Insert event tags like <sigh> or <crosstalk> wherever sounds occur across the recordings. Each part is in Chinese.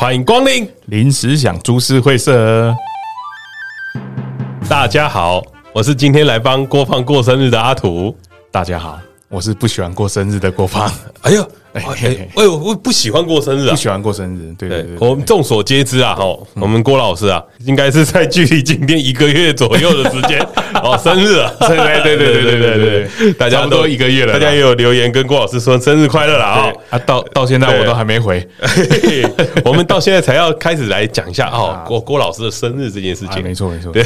欢迎光临临时想株式会社。大家好，我是今天来帮郭胖过生日的阿土。大家好，我是不喜欢过生日的郭胖。哎呦。哎 <laughs> 哎，我我不喜欢过生日啊，不喜欢过生日。对对对，我们众所皆知啊，哦，我们郭老师啊，应该是在距离今天一个月左右的时间 <laughs> 哦，生日了。对对对对对对对，大家都一个月了，大家也有留言跟郭老师说生日快乐了啊。啊，到到现在我都还没回，<laughs> 我们到现在才要开始来讲一下哦，郭郭老师的生日这件事情。没错没错，对，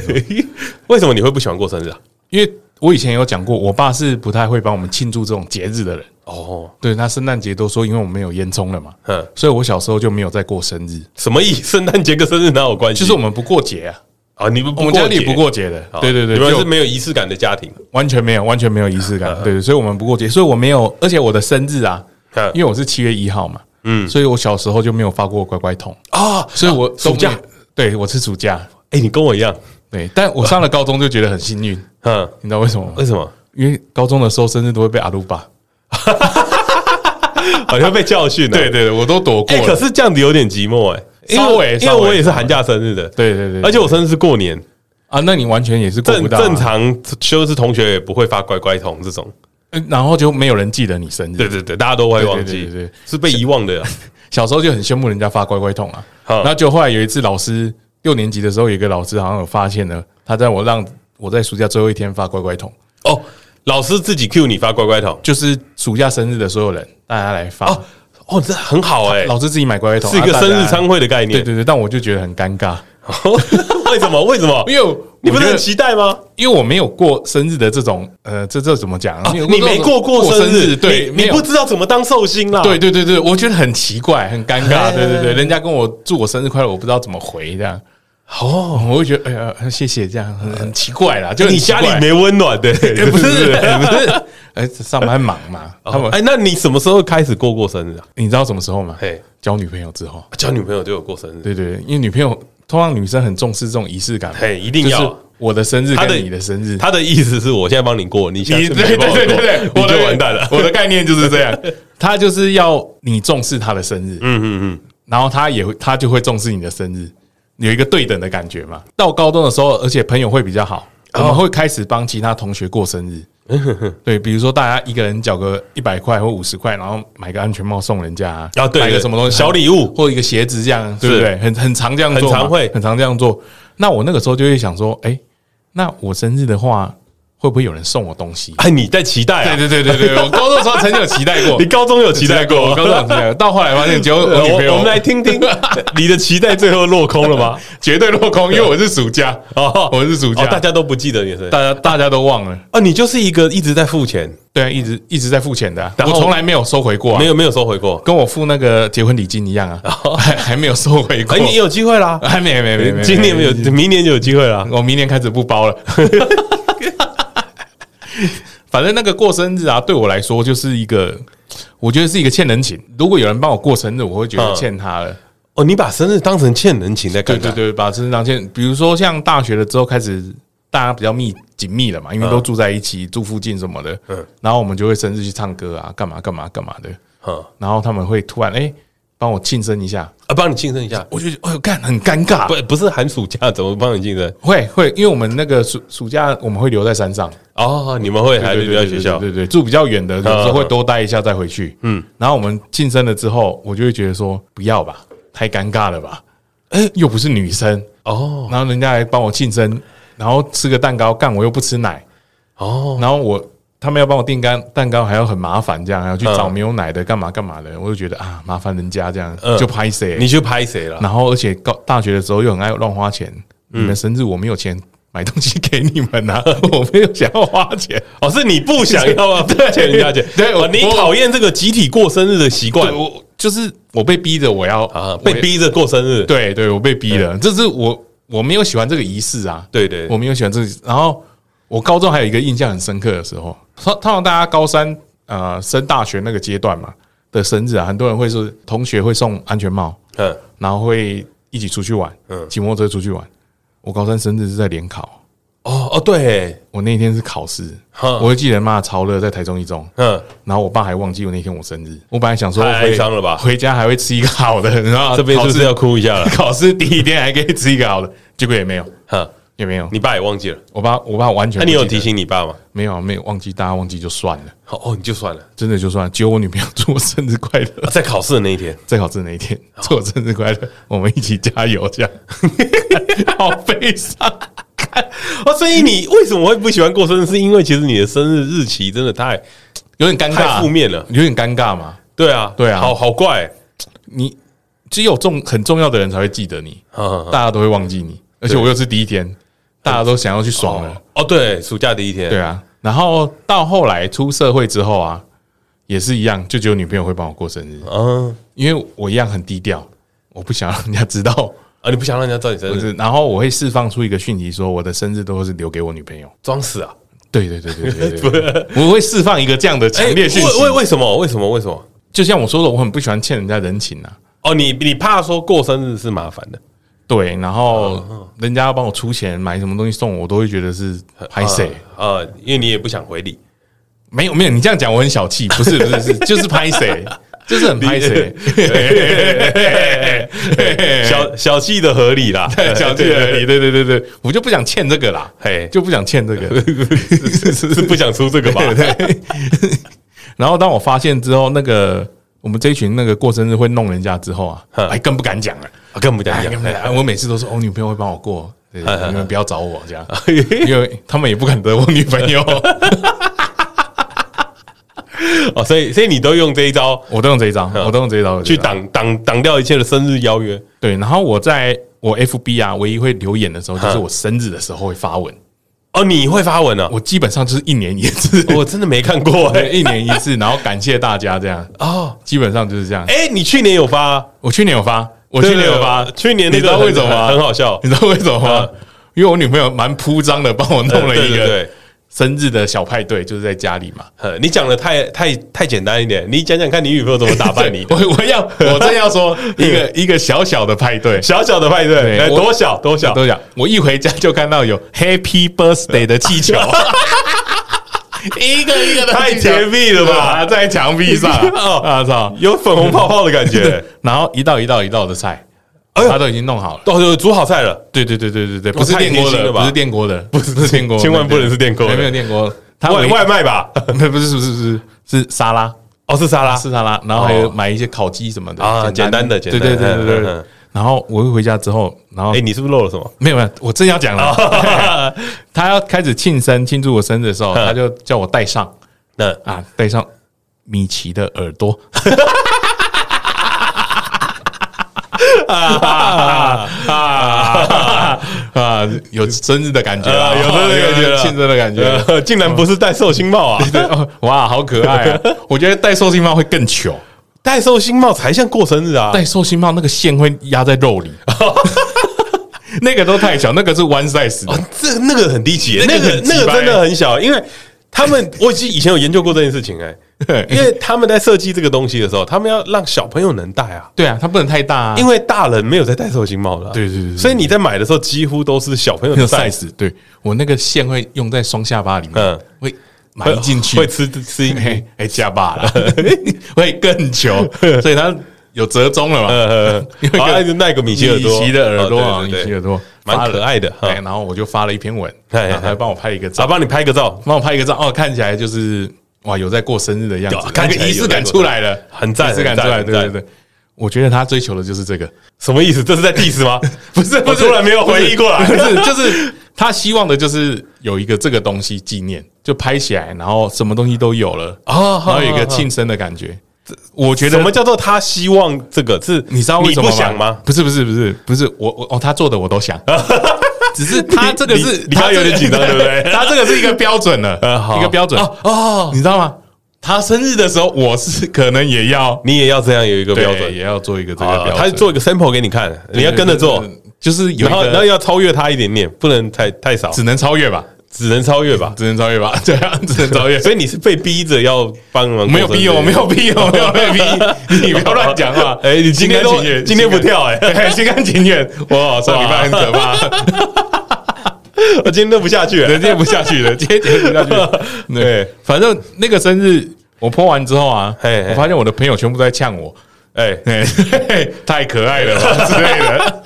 为什么你会不喜欢过生日啊？因为我以前有讲过，我爸是不太会帮我们庆祝这种节日的人。哦，对，那圣诞节都说，因为我们没有烟囱了嘛，嗯，所以我小时候就没有再过生日。什么意思？<laughs> 圣诞节跟生日哪有关系？就是我们不过节啊！啊，你们我们家里不过节的，对对对，你们是没有仪式感的家庭，完全没有，完全没有仪式感。对对，所以我们不过节，所以我没有，而且我的生日啊，因为我是七月一号嘛，嗯，所以我小时候就没有发过乖乖桶啊，所以我暑假，对我是暑假。哎，你跟我一样，对，但我上了高中就觉得很幸运，嗯，你知道为什么吗？为什么？因为高中的时候生日都会被阿鲁巴。<laughs> 好像被教训了，对对对，我都躲过。可是这样子有点寂寞哎，因为因为我也是寒假生日的，对对对，而且我生日是过年。啊，那你完全也是正正常，就是同学也不会发乖乖桶这种，嗯然后就没有人记得你生日，对对对，大家都会忘记，对，是被遗忘的。<laughs> 小时候就很羡慕人家发乖乖桶啊，然后就后来有一次老师六年级的时候，有一个老师好像有发现了，他在我让我在暑假最后一天发乖乖桶哦。老师自己 cue 你发乖乖桶，就是暑假生日的所有人，大家来发哦，哦，这很好哎。老师自己买乖乖桶，是一个生日餐会的概念。对对对，但我就觉得很尴尬。<laughs> 为什么？为什么？<laughs> 因为你不是很期待吗？因为我没有过生日的这种，呃，这这怎么讲？你没过过生日，对，你不知道怎么当寿星啦。对对对对，我觉得很奇怪，很尴尬。对对对，人家跟我祝我生日快乐，我不知道怎么回这样。哦，我会觉得哎呀，谢谢，这样很很奇怪啦。就你家里没温暖的，<laughs> 不是 <laughs> 不是？哎，上班忙嘛。他们哎，那你什么时候开始过过生日啊？你知道什么时候吗？嘿，交女朋友之后，交女朋友就有过生日。对对，因为女朋友通常女生很重视这种仪式感，嘿，一定要我的生日跟你的生日。他的意思是我现在帮你过，你下次对对对对对，你就完蛋了。我的概念就是这样，<laughs> 他就是要你重视他的生日，嗯嗯嗯，然后他也会他就会重视你的生日。有一个对等的感觉嘛？到高中的时候，而且朋友会比较好，我们会开始帮其他同学过生日。<laughs> 对，比如说大家一个人缴个一百块或五十块，然后买个安全帽送人家啊，买个什么东西小礼物或一个鞋子这样，对不对？很很常这样做，很常会很常这样做。那我那个时候就会想说，哎，那我生日的话。会不会有人送我东西？哎，你在期待啊？对对对对对，<laughs> 我高中时候曾经有期待过。你高中有期待过？我高中有期待过。到后来发现，就 <laughs> 我女朋友。我们来听听 <laughs> 你的期待最后落空了吗？绝对落空，因为我是暑假哦，我是暑假，大家都不记得你是，大家大家都忘了啊。你就是一个一直在付钱，对啊，一直一直在付钱的，我从来没有收回过，没有没有收回过，跟我付那个结婚礼金一样啊，还还没有收回过。哎，你有机会啦，还没没没没，今年没有，明年就有机会了。我明年开始不包了。<laughs> 反正那个过生日啊，对我来说就是一个，我觉得是一个欠人情。如果有人帮我过生日，我会觉得欠他了。哦，你把生日当成欠人情在干？对对对，把生日当欠。比如说像大学了之后开始，大家比较密紧密了嘛，因为都住在一起，住附近什么的。嗯。然后我们就会生日去唱歌啊，干嘛干嘛干嘛的。嗯。然后他们会突然哎。帮我庆生一下啊！帮你庆生一下，我就哎呦，干很尴尬。不，不是寒暑假怎么帮你庆生？会会，因为我们那个暑暑假我们会留在山上哦，你们会还是留在学校？对对，住比较远的，有时候会多待一下再回去。嗯，然后我们庆生了之后，我就会觉得说不要吧，太尴尬了吧？哎，又不是女生哦，然后人家来帮我庆生，然后吃个蛋糕，干我又不吃奶哦，然后我。他们要帮我订干蛋糕，还要很麻烦，这样还要去找没有奶的，干嘛干嘛的，我就觉得啊，麻烦人家这样，就拍谁，你就拍谁了。然后而且高大学的时候又很爱乱花钱，你们生日我没有钱买东西给你们啊，我没有想要花钱，哦，是你不想要啊，<laughs> 欠人家钱，对，我你讨厌这个集体过生日的习惯，我就是我被逼着我要啊，被逼着过生日，对对，我被逼了，这是我我没有喜欢这个仪式啊，对对，我没有喜欢这个，然后。我高中还有一个印象很深刻的时候，通常大家高三呃升大学那个阶段嘛的生日啊，很多人会是同学会送安全帽，嗯，然后会一起出去玩，嗯，骑摩托车出去玩。我高三生日是在联考，哦哦，对，我那天是考试，哼。我会记得妈超热，在台中一中，嗯，然后我爸还忘记我那天我生日，我本来想说太哀回伤了吧。回家还会吃一个好的，然后这边是不是要哭一下了？考试第一天还可以吃一个好的，结果也没有，哈，也没有。你爸也忘记了，我爸我爸完全那你有提醒你爸吗？没有没有忘记，大家忘记就算了，哦哦，你就算了，真的就算了。只有我女朋友祝我生日快乐，<laughs> 在考试的那一天，在考试的那一天祝我生日快乐，我们一起加油，这样。<laughs> 好悲伤。哦，所以你为什么会不喜欢过生日？是因为其实你的生日日期真的太有点尴尬，太负面了，有点尴尬嘛。对啊，对啊。好好怪，你只有重很重要的人才会记得你，嗯大家都会忘记你，而且我又是第一天，大家都想要去爽了。哦，对，暑假第一天，对啊，然后到后来出社会之后啊，也是一样，就只有女朋友会帮我过生日，嗯因为我一样很低调，我不想让人家知道，啊，你不想让人家知道你生日，是，然后我会释放出一个讯息，说我的生日都是留给我女朋友。装死啊？对对对对对对，<laughs> 我会释放一个这样的强烈讯息为为为什么？为什么？为什么？就像我说的，我很不喜欢欠人家人情啊。哦，你你怕说过生日是麻烦的，对，然后人家要帮我出钱买什么东西送我，我都会觉得是拍谁。啊？因为你也不想回礼，没有没有，你这样讲我很小气，<laughs> 不是不是是就是拍谁，就是很拍谁，<laughs> 小小气的合理啦，<laughs> 小气合理。对对对对，我就不想欠这个啦，嘿，就不想欠这个。是是是不想出这个吧？对。然后当我发现之后，那个我们这一群那个过生日会弄人家之后啊，哼哎，更不敢讲了。更不敢讲，我每次都说，我女朋友会帮我过，你们不要找我这样，<laughs> 因为他们也不敢得我女朋友。<laughs> 哦，所以所以你都用这一招我都用这一招，我都用这一招去。挡挡挡掉一切的生日邀约。对，然后我在我 FB 啊，唯一会留言的时候，就是我生日的时候会发文。哦，你会发文啊？我基本上就是一年一次，我真的没看过 <laughs> 诶。一年一次，然后感谢大家这样。哦，基本上就是这样。哎，你去年有发？我去年有发，我去年有发，去年那个你知道为什么吗？很好笑，你知道为什么吗？因为我女朋友蛮铺张的，帮我弄了一个对。生日的小派对，就是在家里嘛。<laughs> 你讲的太太太简单一点，你讲讲看你女朋友怎么打扮你的。<laughs> 我我要 <laughs> 我正要说一个一个小小的派对，小小的派对，哎，多小多小多小！我一回家就看到有 Happy Birthday 的气球，一个一个的，太甜蜜了吧，在墙壁上啊操，有粉红泡泡的感觉。然后一道一道一道的菜。他都已经弄好了，都煮好菜了。对对对对对对，不是电锅的，<laughs> 不是电锅的，不是电锅，千万不能是电锅，没有电锅。他外外卖吧？<laughs> 不是不是不是是沙拉哦，是沙拉是沙拉，然后还有买一些烤鸡什么的啊，简单的，对对对对对。然后我一回家之后，然后哎，你是不是漏了什么？没有没有，我正要讲了。<laughs> 他要开始庆生庆祝我生日的时候，他就叫我戴上，那啊戴上米奇的耳朵。啊 <laughs> 啊啊！有生日的感觉啊，<laughs> 有生日的感觉，庆生的感觉，<laughs> 竟然不是戴寿星帽啊！哇，好可爱啊！我觉得戴寿星帽会更糗，戴寿星帽才像过生日啊！戴寿星帽那个线会压在肉里，那个都太小，那个是 one size 的，这那个很低级，那个那个真的很小，因为他们我以以前有研究过这件事情哎。<laughs> 因为他们在设计这个东西的时候，他们要让小朋友能戴啊。对啊，它不能太大啊。因为大人没有在戴寿星帽的。对对对。所以你在买的时候，几乎都是小朋友的 size。对，我那个线会用在双下巴里面，嗯，会埋进去，会吃吃进去，哎，下巴了，会 <laughs> 更穷。所以它有折中了嘛？呃，那个那个米奇耳朵，米奇的耳朵啊，米奇耳朵，蛮可爱的。对，然后我就发了一篇文，他还帮我拍一个照，帮你拍个照，帮我拍一个照。哦，看起来就是。哇，有在过生日的样子，感觉仪式感出来了，很赞，仪式感出来，对对对。我觉得他追求的就是这个，什么意思？这是在 diss 吗？<laughs> 不是，我突然没有回忆过来，不是，就是他希望的就是有一个这个东西纪念，就拍起来，然后什么东西都有了，然后有一个庆生的感觉。我觉得什么叫做他希望这个？是你知道为什么不想吗？不是，不是，不是，不是，我我哦，他做的我都想。<laughs> 只是他这个是，你刚刚有点紧张，对不对？<laughs> 他这个是一个标准的，<laughs> 一个标准哦，你知道吗？他生日的时候，我是可能也要，你也要这样有一个标准，也要做一个这个标准。他做一个 sample 给你看，你要跟着做，就是有，然后要超越他一点点，不能太太少，只能超越吧，只能超越吧，只能超越吧，<laughs> 对啊，<laughs> 只能超越。所以你是被逼着要帮忙，没有逼我，没有逼我，没有被逼，你不要乱讲话。<laughs> 哎，你今天都今天不跳，哎，心甘情愿，哇，上礼拜很可怕。我今天都不下去了，今天不下去了，今天不下去了。对，反正那个生日我 po 完之后啊，我发现我的朋友全部都在呛我，哎，太可爱了吧之类的。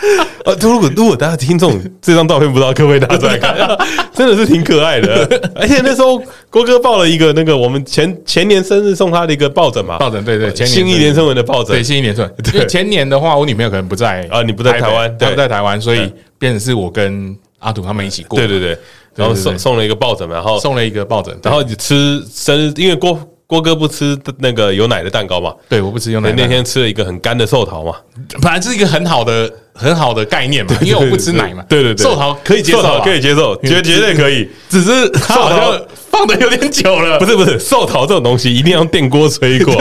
<laughs> 呃，如果如果大家听众这张照片不知道可不可以拿出来看，<laughs> 真的是挺可爱的。<laughs> 而且那时候郭哥抱了一个那个我们前前年生日送他的一个抱枕嘛，抱枕对对，前年新一年生文的抱枕，对新一年生。因为前年的话，我女朋友可能不在啊，你不在台湾，她不在台湾，所以变成是我跟阿土他们一起过。对对对，然后送送了一个抱枕，然后送了一个抱枕，然后你吃生日，因为郭。郭哥不吃那个有奶的蛋糕嘛？对，我不吃有奶。那天吃了一个很干的寿桃嘛，本来是一个很好的、很好的概念嘛，因为我不吃奶嘛。对对对，寿桃可以接受，可以接受，绝绝对可以。只是寿桃放的有点久了，不是不是，寿桃这种东西一定要电锅吹过，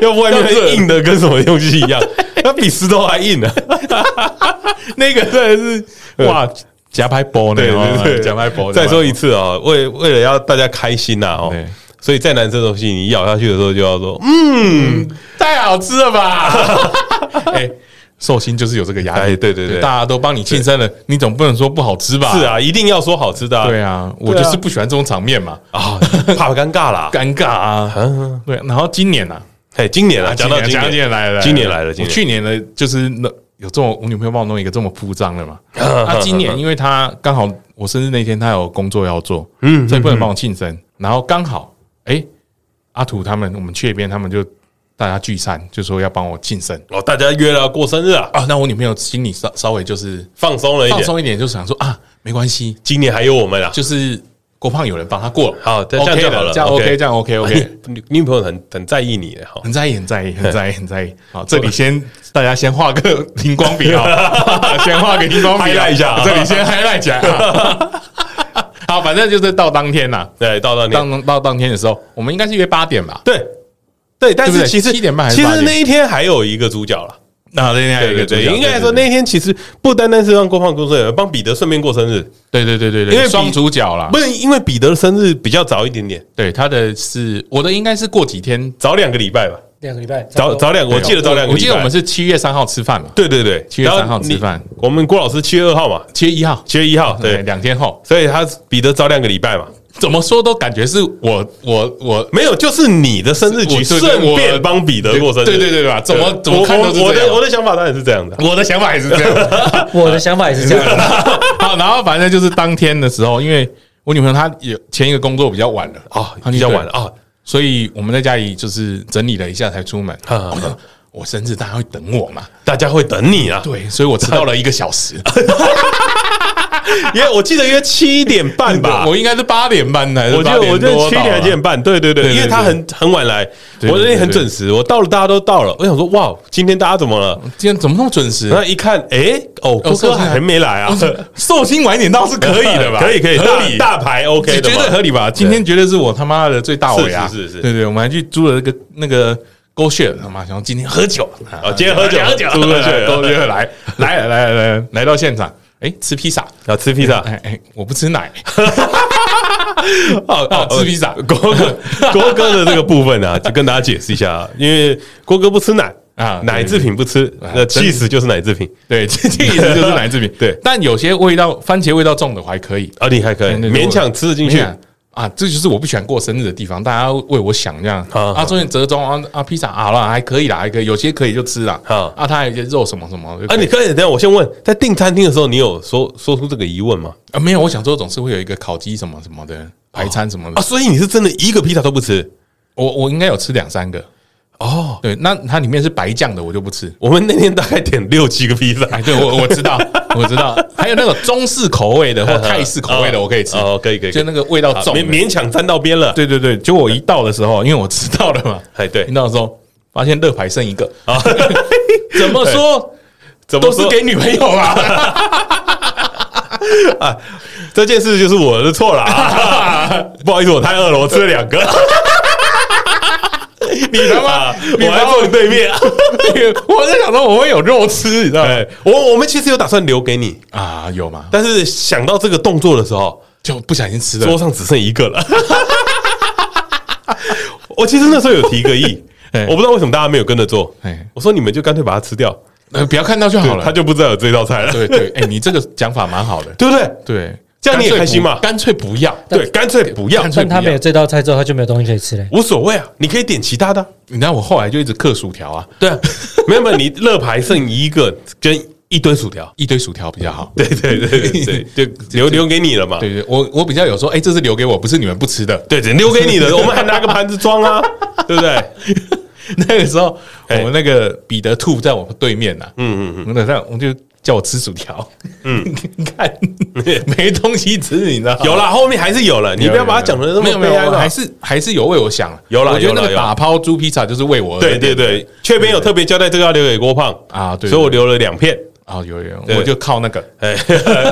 要不外面硬的跟什么东西一样，<laughs> 它比石头还硬呢。<laughs> 那个真的是哇，夹拍波呢，对对对，夹拍波。再说一次啊，为为了要大家开心呐，哦。所以再难吃的东西，你咬下去的时候就要说，嗯，太好吃了吧？<laughs> 哎，寿星就是有这个压力，对对对，大家都帮你庆生了，你总不能说不好吃吧？是啊，一定要说好吃的。对啊，我就是不喜欢这种场面嘛，啊，怕尴尬啦，<laughs> 尴尬啊。对，然后今年呢？哎，今年啊，讲到今年来了，今年来了，我去年呢，就是那有这么我女朋友帮我弄一个这么铺张的嘛。<laughs> 她今年因为她刚好我生日那天她有工作要做，嗯，所以不能帮我庆生，然后刚好。哎，阿土他们，我们去那边，他们就大家聚餐，就说要帮我庆生。哦，大家约了过生日啊。啊，那我女朋友心里稍稍微就是放松了一点，放松一点，就想说啊，没关系，今年还有我们啊，就是郭胖有人帮他过，好，这样就好了，这样 OK，这样 OK OK。女女朋友很很在意你，哈，很在意，很在意，很在意，<laughs> 很在意。好，这里先大家先画个荧光笔啊，<laughs> 先画个荧光笔来一下，这里先 highlight 起来。<laughs> 好，反正就是到当天呐，对，到当天，当到当天的时候，我们应该是约八点吧？对，对，但是其实七点半，其实那一天还有一个主角了。那那天还有一个主角，应该来说那天其实不单单是让郭胖过生日，帮彼得顺便过生日。对对对对对，因为双主角啦，不是因为彼得的生日比较早一点点，对，他的是我的应该是过几天，早两个礼拜吧。两个礼拜，早早两个，我记得早两个礼拜。我记得我们是七月三号吃饭嘛？对对对，七月三号吃饭。我们郭老师七月二号嘛？七月一号，七月一号，对，两天后。所以他彼得早两个礼拜嘛？怎么说都感觉是我我我没有，就是你的生日局顺便帮彼得过生日，对对对吧？怎么怎么看都是这样。我的我的想法当然是这样的，我的想法也是这样，<laughs> 我的想法也是这样的。<laughs> 好，然后反正就是当天的时候，因为我女朋友她有前一个工作比较晚了啊，比较晚了啊。所以我们在家里就是整理了一下才出门。我生日大家会等我嘛？大家会等你啊？对，所以我迟到了一个小时。<laughs> <laughs> 约我记得约七点半吧，<laughs> 我应该是八点半来。我记得我记得七点还七点半？对对对，因为他很很晚来，我那天很准时，我到了大家都到了。我想说哇，今天大家怎么了？今天怎么那么准时？那一看，哎，哦，郭哥还没来啊？寿星晚一点到是可以的吧？可 <laughs> 以可以，合理大牌 OK 的，绝对合理吧？今天绝对是我他妈的最大尾啊！是是是，对对，我们还去租了那个那个。勾血他妈，想今天喝酒啊！今天喝酒，喝酒，喝酒，勾血来来来来来到现场，哎，吃披萨，啊吃披萨，哎哎，我不吃奶，<laughs> 哦哦，吃披萨，郭哥，郭哥的这个部分呢，<laughs> 就跟大家解释一下啊，因为郭哥不吃奶啊，奶制品不吃，那气死就是奶制品，对，<laughs> 气死就是奶制品，对，但有些味道，番茄味道重的还可以，啊，你还可以勉强吃得进去。啊，这就是我不喜欢过生日的地方，大家为我想这样啊，中间折中啊啊，披萨好了，还可以啦，还可以，有些可以就吃啦啊。他还有些肉什么什么啊，你可以等下，我先问，在订餐厅的时候，你有说说出这个疑问吗？啊，没有，我想说总是会有一个烤鸡什么什么的排餐什么的啊，所以你是真的一个披萨都不吃？我我应该有吃两三个。哦，对，那它里面是白酱的，我就不吃。我们那天大概点六七个披萨，哎，对我我知道，我知道，还有那种中式口味的或 <laughs> 泰式口味的，我可以吃。哦，可以可以，就那个味道重，勉勉强沾到边了。对对对，就我一到的时候，因为我知道了嘛，<laughs> 哎，对，一到的时候发现乐牌剩一个啊，<laughs> 怎么说？怎么都是给女朋友啊？啊，这件事就是我的错了啊！不好意思，我太饿了，我吃了两个。<laughs> 你他妈，我还坐你对面，<laughs> 我在想说我会有肉吃，你知道吗？我我们其实有打算留给你啊，有吗？但是想到这个动作的时候，就不小心吃了，桌上只剩一个了。<laughs> 我其实那时候有提个议，我不知道为什么大家没有跟着做。我说你们就干脆把它吃掉，呃，不要看到就好了，他就不知道有这道菜了。对对，哎，你这个讲法蛮好的，对不对？对，这样你也开心嘛？干脆不要，对，干脆不要。但他没有这道菜之后，他就没有东西可以吃嘞。无所谓啊，你可以点其他的。你知道我后来就一直嗑薯条啊，对啊，没有没有，你乐牌剩一个跟一堆薯条，一堆薯条比较好。对对对对，就留留给你了嘛。对对，我我比较有说，哎，这是留给我，不是你们不吃的。对对，留给你的，<laughs> 我们还拿个盘子装啊，对不对？<laughs> 那个时候，我们那个彼得兔在我们对面呐，嗯嗯嗯，那这样我就叫我吃薯条，嗯，<laughs> 你看没东西吃，你知道？有啦，后面还是有了，你不要把它讲的那么悲哀，还是还是有为我想，有了，我觉得那个打抛猪披萨就是为我，对对对，却没有特别交代这个要留给郭胖啊，对，所以我留了两片。啊，有有，我就靠那个，<laughs> 哎，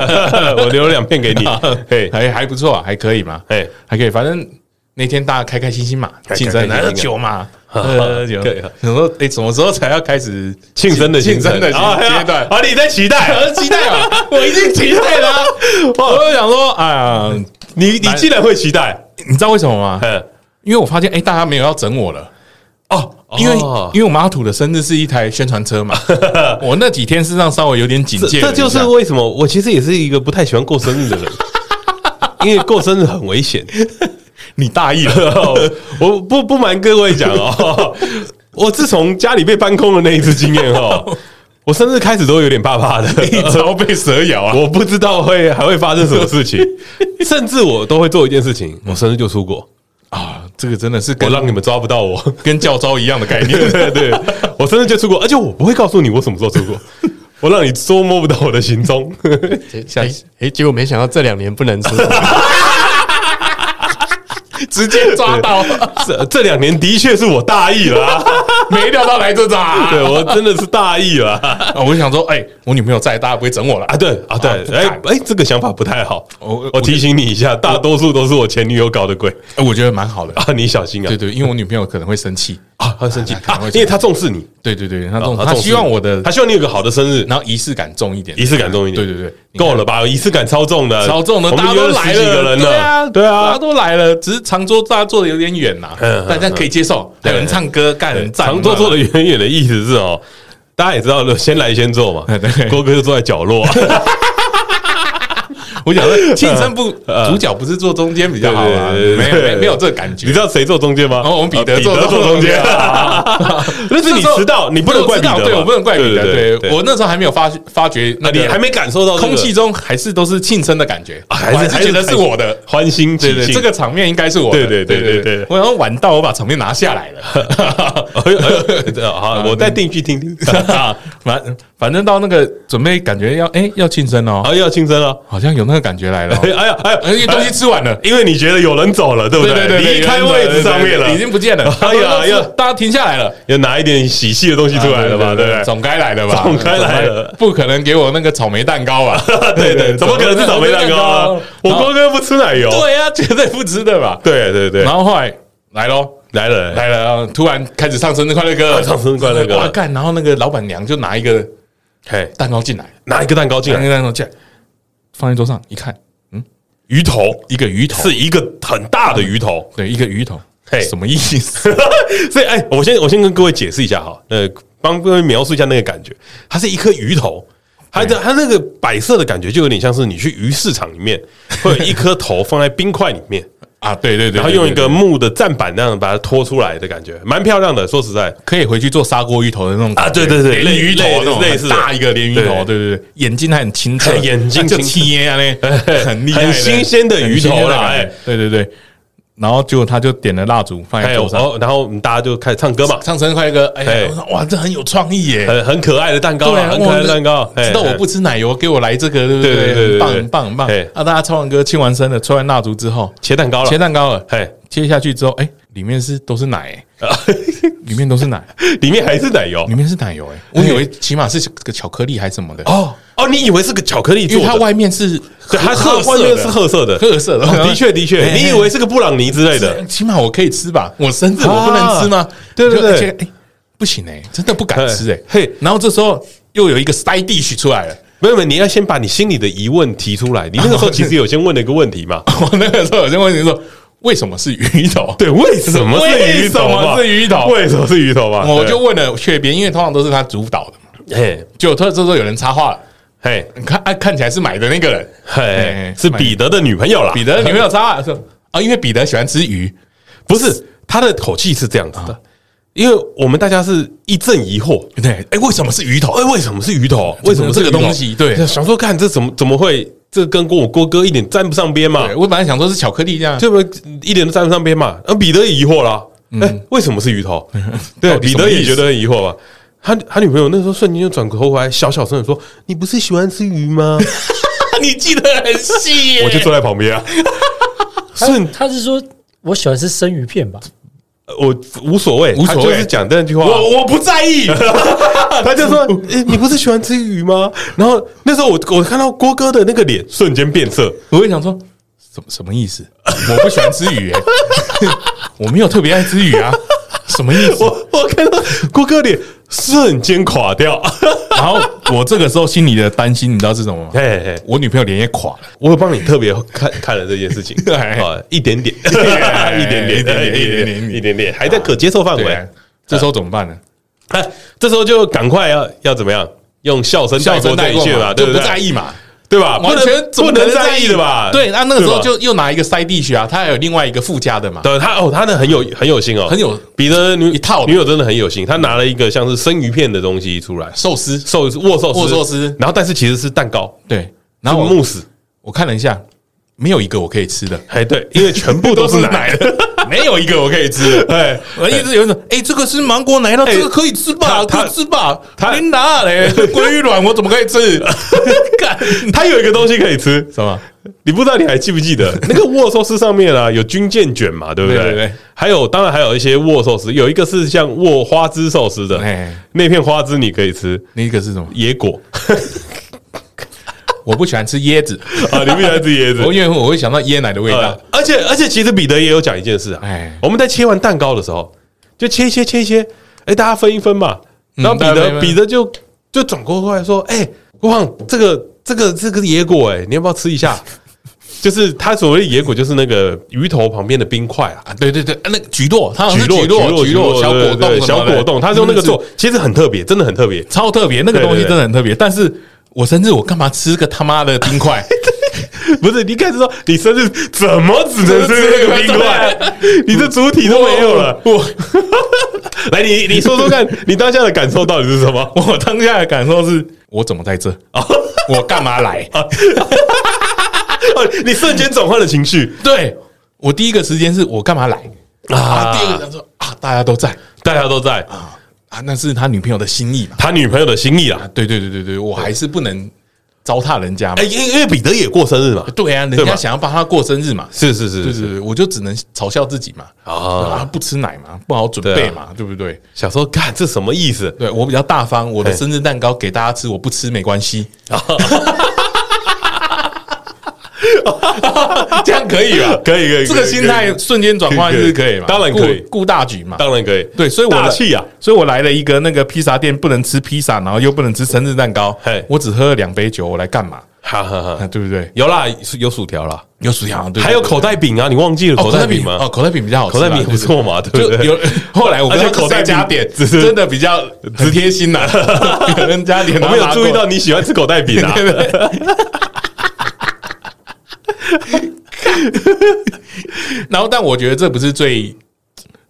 <laughs> 我留了两片给你，哎，还还不错啊，还可以嘛，哎，还可以，反正那天大家开开心心嘛，竞争来喝酒嘛。喝酒，什么？哎，什么时候才要开始庆生的庆生的阶段？啊，你在期待，期待啊？我已经期待了。我就想说，哎呀，你你既然会期待，你知道为什么吗？因为我发现，哎，大家没有要整我了。哦，因为因为我们阿土的生日是一台宣传车嘛。我那几天身上稍微有点警戒。这就是为什么我其实也是一个不太喜欢过生日的人，因为过生日很危险。<laughs> 你大意了，<laughs> 我不不瞒各位讲哦，<laughs> 我自从家里被搬空的那一次经验哦，我生日开始都有点怕怕的，一直要被蛇咬啊，我不知道会还会发生什么事情，甚至我都会做一件事情，我生日就出国啊，这个真的是我让你们抓不到我，跟教招一样的概念，对对，我生日就出国，而且我不会告诉你我什么时候出国，我让你捉摸不到我的行踪，<laughs> 哎哎，结果没想到这两年不能出国。<laughs> 直接抓到，这这两年的确是我大意了，<laughs> 没料到来这招，对我真的是大意了。我想说，哎，我女朋友在，大家不会整我了啊？对啊，对，哎哎，这个想法不太好。我我提醒你一下，大多数都是我前女友搞的鬼。我觉得蛮好的啊，你小心啊。对对，因为我女朋友可能会生气啊，会生气啊，因为她重视你。对对对，她重，她希望我的，她希望你有个好的生日，然后仪式感重一点，仪式感重一点。对对对，够了吧？仪式感超重的，超重的，大家都来了，对啊，对啊，大家都来了，只是长桌大家坐的有点远呐，大家可以接受。有人唱歌，干人站，长桌坐的远远的意思是哦，大家也知道，先来先坐嘛。<laughs> 郭哥就坐在角落。我想说，<laughs> 庆生不主角不是坐中间比较好吗？没没没有这个感觉。你知道谁坐中间吗？我们彼得坐坐中间。<laughs> <laughs> 那是你迟到，你不能怪彼得。对，我不能怪彼得。对，我那时候还没有发发觉，那你还没感受到空气中还是都是庆生的感觉，还是觉得是我的欢欣喜庆。这个场面应该是我的。对对对对对。我想晚到，我把场面拿下来了。好，我再定去听听。反反正到那个准备感觉要哎要庆生哦，啊要庆生了，好像有那个感觉来了。哎 <laughs> 呀哎呀，因为东西吃完了，因为你觉得有人走了，对不对？离开位置上面了，已经不见了。<laughs> 哎呀，要大家停下来了，要拿一点喜气的东西出来了吧？对不对？总该来的吧？总该来了，不可能给我那个草莓蛋糕吧？对对，怎么可能是草莓蛋糕？我光哥不吃奶油，对呀，绝对不吃的吧？对对对。然后后来来喽，来了来了，突然开始唱生日快乐歌，<laughs> 唱生日快乐歌。哇干！然后那个老板娘就拿一个。嘿，蛋糕进来，拿一个蛋糕进来，拿一个蛋糕进来，放在桌上，一看，嗯，鱼头，一个鱼头，是一个很大的鱼头，对，一个鱼头，嘿，什么意思？<laughs> 所以，哎，我先我先跟各位解释一下哈，呃，帮各位描述一下那个感觉，它是一颗鱼头，它的它那个摆设的感觉就有点像是你去鱼市场里面，会有一颗头放在冰块里面。啊，对对对，然后用一个木的站板那样把它拖出来的感觉，蛮漂亮的。说实在，可以回去做砂锅鱼头的那种啊，对对对，鲢鱼头那种类似大一个鲢鱼头，对对对，眼睛还很清澈，<laughs> 眼睛就贴啊，那 <laughs> 很厉害，很新鲜的鱼头啦，哎，对对对。然后就他就点了蜡烛放在桌上，然后我们大家就开始唱歌嘛，唱生日快乐歌。哎，哇，这很有创意耶，很很可爱的蛋糕，很可爱的蛋糕。知道我不吃奶油，给我来这个，对不对？很棒，很棒，很棒。那大家唱完歌，庆完生了，吹完蜡烛之后，切蛋糕了，切蛋糕了。嘿，切下去之后，哎，里面是都是奶，<laughs> 里面都是奶，里面还是奶油，里面是奶油。哎，我以为起码是个巧克力还是什么的。哦哦，你以为是个巧克力做的？它外面是。对，它褐外面是褐色的，褐色的。的确的确，<laughs> 你以为是个布朗尼之类的？起码我可以吃吧？我生日我不能吃吗？对对对，哎，不行哎，真的不敢吃哎。嘿，然后这时候又有一个 side dish 出来了。没有没有，你要先把你心里的疑问提出来。你那个时候 <laughs> 其实有先问了一个问题嘛？我那个时候有先问你说，为什么是鱼头？<laughs> 对，为什么是鱼头？是鱼头？为什么是鱼头嘛？我就问了雀边，因为通常都是他主导的嘛。嘿，结果突然这时候有人插话了，嘿，你看，哎，看起来是买的那个人，嘿，是彼得的女朋友啦。彼得的女朋友插话说啊，因为彼得喜欢吃鱼，不是他的口气是这样子的，因为我们大家是一阵疑惑，对，哎，为什么是鱼头？哎，为什么是鱼头？为什么这个东西？对，想说看这怎么怎么会？这跟跟我郭哥一点沾不上边嘛？我本来想说是巧克力这样，这不一点都沾不上边嘛？那彼得也疑惑了，哎，为什么是鱼头？<laughs> 对，彼得也觉得很疑惑吧？他他女朋友那时候瞬间就转过头来，小小声的说：“你不是喜欢吃鱼吗？” <laughs> 你记得很细，<laughs> 我就坐在旁边啊。是，他是说我喜欢吃生鱼片吧？我无所谓，无所谓，就是讲这句话，我我不在意。<laughs> 他就说：“ <laughs> 诶，你不是喜欢吃鱼吗？”然后那时候我我看到郭哥的那个脸瞬间变色，我会想说什么什么意思？我不喜欢吃鱼，哎，<laughs> 我没有特别爱吃鱼啊，什么意思？我我看到郭哥脸瞬间垮掉，然后我这个时候心里的担心，你知道是什么吗？嘿嘿，我女朋友脸也垮了，我有帮你特别看看了这件事情，<laughs> 啊，一点点，一点点，一点点，一点点，一点点，还在可接受范围。这时候怎么办呢？哎，这时候就赶快要要怎么样？用笑声笑声带过去吧，对不对？不在意嘛。对吧？完全不能在意的吧？对，那那个时候就又拿一个 side dish 啊，他还有另外一个附加的嘛。对，他哦，他的很有很有心哦，很有彼得女一套女友真的很有心，他拿了一个像是生鱼片的东西出来，寿司。寿握寿司。握寿司，然后但是其实是蛋糕，对，然后慕斯，我看了一下，没有一个我可以吃的，哎，对，因为全部都是奶。<laughs> 的。没有一个我可以吃，哎，我一直有人说，哎，这个是芒果奶酪，这个可以吃吧？可以吃吧？他你拿嘞，<laughs> 鲑鱼卵我怎么可以吃？<laughs> 他有一个东西可以吃，什么？你不知道？你还记不记得 <laughs> 那个握寿司上面啊有军舰卷嘛？对不对？对，还有，当然还有一些握寿司，有一个是像握花枝寿司的，那片花枝你可以吃，那个是什么？野果。我不喜欢吃椰子 <laughs> 啊！你不喜欢吃椰子，我因为我会想到椰奶的味道。而且而且，其实彼得也有讲一件事啊。哎，我们在切完蛋糕的时候，就切一切切一切，哎，大家分一分嘛。然后彼得彼得就就转过来说：“哎，郭胖，这个这个这个野果，哎，你要不要吃一下？<laughs> 就是他所谓的椰果，就是那个鱼头旁边的冰块啊。对对对，那个菊诺，它是菊诺，菊诺小果冻，小果冻，它是用那个做，其实很特别，真的很特别，超特别。那个东西真的很特别，但是。我生日，我干嘛吃个他妈的冰块？<laughs> 不是，你开始说你生日怎么只能吃那个冰块？你的主体都没有了。我 <laughs> 来，你你说说看，你当下的感受到底是什么？我当下的感受是，我怎么在这？<laughs> 我干嘛来？你瞬间转换了情绪。对，我第一个时间是我干嘛来啊？第二个想说啊，大家都在，大家都在啊。啊，那是他女朋友的心意嘛？他女朋友的心意啊，对对对对对，我还是不能糟蹋人家嘛。哎，因因为彼得也过生日嘛，对啊，人家想要帮他过生日嘛，是是是我就只能嘲笑自己嘛。啊，不吃奶嘛，不好准备嘛，对不对？小时候干这什么意思？对我比较大方，我的生日蛋糕给大家吃，我不吃没关系。<laughs> <laughs> 这样可以吧？可以可以，这个心态瞬间转换是可以嘛？当然可以，顾大局嘛？当然可以。对，所以我大气啊！所以我来了一个那个披萨店，不能吃披萨，然后又不能吃生日蛋糕。嘿，我只喝了两杯酒，我来干嘛？哈哈哈，对不对？有啦，有薯条啦，有薯条，对，还有口袋饼啊！你忘记了口袋饼吗？哦，口袋饼比较好吃，口袋饼不错嘛，对不对？有 <laughs> 后来我们口袋加点，真的比较直贴心呐。<laughs> 有人加点，我没有注意到你喜欢吃口袋饼啊。<laughs> 然后，但我觉得这不是最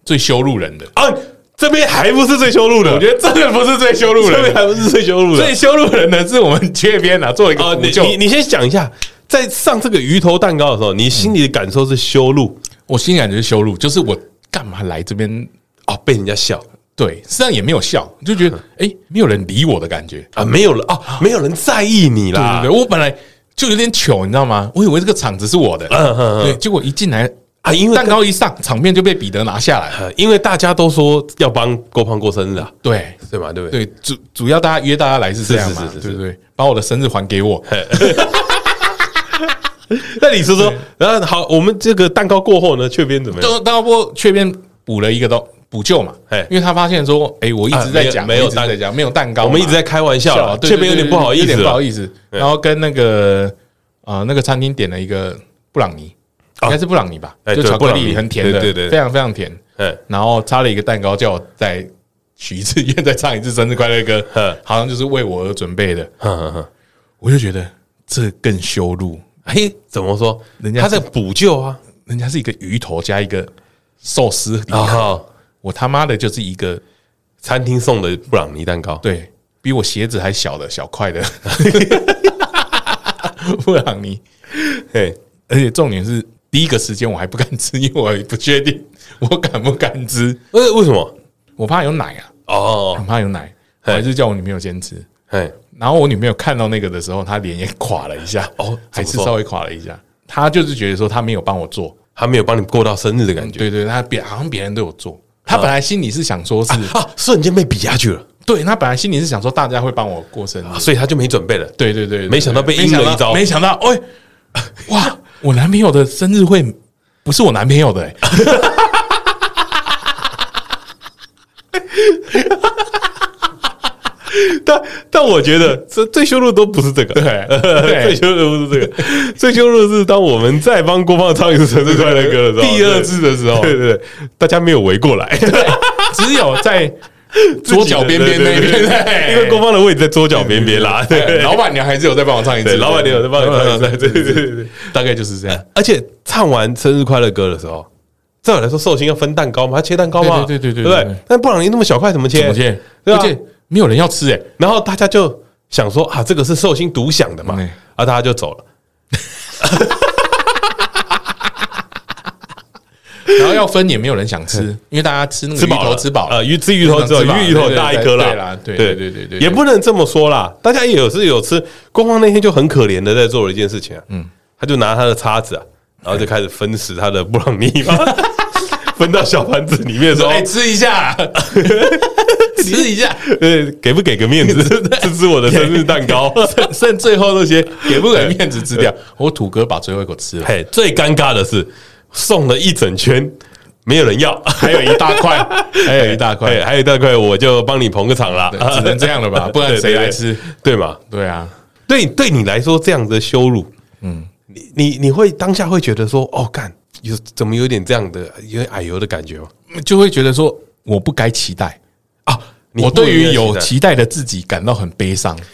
最羞辱人的啊！这边还不是最羞辱的，我觉得这个不是最羞辱人，这边还不是最羞辱的。最羞辱人的是我们这边啊，做一个。你你先讲一下，在上这个鱼头蛋糕的时候，你心里的感受是羞辱？我心里感觉是羞辱，就是我干嘛来这边啊？被人家笑，对，实际上也没有笑，就觉得哎，没有人理我的感觉啊，没有人啊，没有人在意你啦。对，我本来。就有点糗，你知道吗？我以为这个场子是我的，嗯嗯，对，结果一进来啊，因为蛋糕一上，场面就被彼得拿下来，因为大家都说要帮郭胖过生日啊，对对嘛，对不对？对，主主要大家约大家来是这样嘛，对不对？把我的生日还给我。<laughs> 那你说说，然后好，我们这个蛋糕过后呢，雀边怎么样？蛋糕过雀边补了一个都。补救嘛，因为他发现说，哎，我一直在讲，没有在讲，没有蛋糕，我们一直在开玩笑，这边有点不好意思，有点不好意思。然后跟那个啊，那个餐厅点了一个布朗尼，应该是布朗尼吧，就巧克力很甜的，对对，非常非常甜。然后插了一个蛋糕，叫我再许一次 <laughs> 愿，再唱一次生日快乐歌，好像就是为我而准备的。我就觉得这更羞辱，嘿，怎么说？人家他在补救啊，人家是一个鱼头加一个寿司我他妈的就是一个餐厅送的布朗尼蛋糕，对比我鞋子还小的小块的。<laughs> 布朗尼，嘿，而且重点是第一个时间我还不敢吃，<laughs> 因为我也不确定我敢不敢吃，为为什么？我怕有奶啊，哦。很，怕有奶，我还是叫我女朋友先吃。嘿，然后我女朋友看到那个的时候，她脸也垮了一下，哦 <laughs> 怎么说？还是稍微垮了一下。她就是觉得说她没有帮我做，他没有帮你过到生日的感觉，对对，她别好像别人都有做。她本来心里是想说是，啊，瞬间被比下去了，对他本来心里是想说大家会帮我过生日，啊所以他就没准备了。对对对，对没想到被阴了一招。没想到，哎，哇，我男朋友的生日会不是我男朋友的，哎，<laughs> 但但我觉得 <laughs> 这最羞辱都不是这个，对 <laughs> 最羞辱不是这个，最羞辱的是当我们在帮郭胖唱一次生日快乐歌的时候，第二次的时候，对对对，大家没有围过来，只有在桌角边边那边，对因为郭胖的位置在桌角边边啦，对，老板娘还是有在帮我唱一次，老板娘有在帮我唱一次，对对对对，大概就是这样。而且唱完生日快乐歌的时候，照理来说寿星要分蛋糕嘛，他切蛋糕嘛，对对对对但布朗尼那么小块，怎么切？怎么切？对啊没有人要吃，哎，然后大家就想说啊，这个是寿星独享的嘛，嗯啊，大家就走了。<laughs> 然后要分也没有人想吃，因为大家吃那个鱼头吃饱了，呃，鱼吃鱼头吃饱了鱼鱼头很大一颗啦，对啦对对。对对对，也不能这么说啦，大家也有是有吃。光光那天就很可怜的在做了一件事情啊，嗯，他就拿他的叉子啊，然后就开始分食他的布朗尼嘛，<laughs> 分到小盘子里面的时候，哎，吃一下，<laughs> 吃一下，呃，给不给个面子，<laughs> 吃吃我的生日蛋糕？<laughs> 剩剩最后那些给不给面子吃掉？我土哥把最后一口吃了，嘿，最尴尬的是送了一整圈，没有人要，还有一大块，还有一大块，还有一大块，我就帮你捧个场啦，只能这样了吧？不然谁来吃？对嘛？对啊，对，对你来说这样的羞辱，嗯，你你你会当下会觉得说，哦，干有怎么有点这样的有点矮油的感觉吗？就会觉得说我不该期待啊，我对于有期待的自己感到很悲伤。<laughs>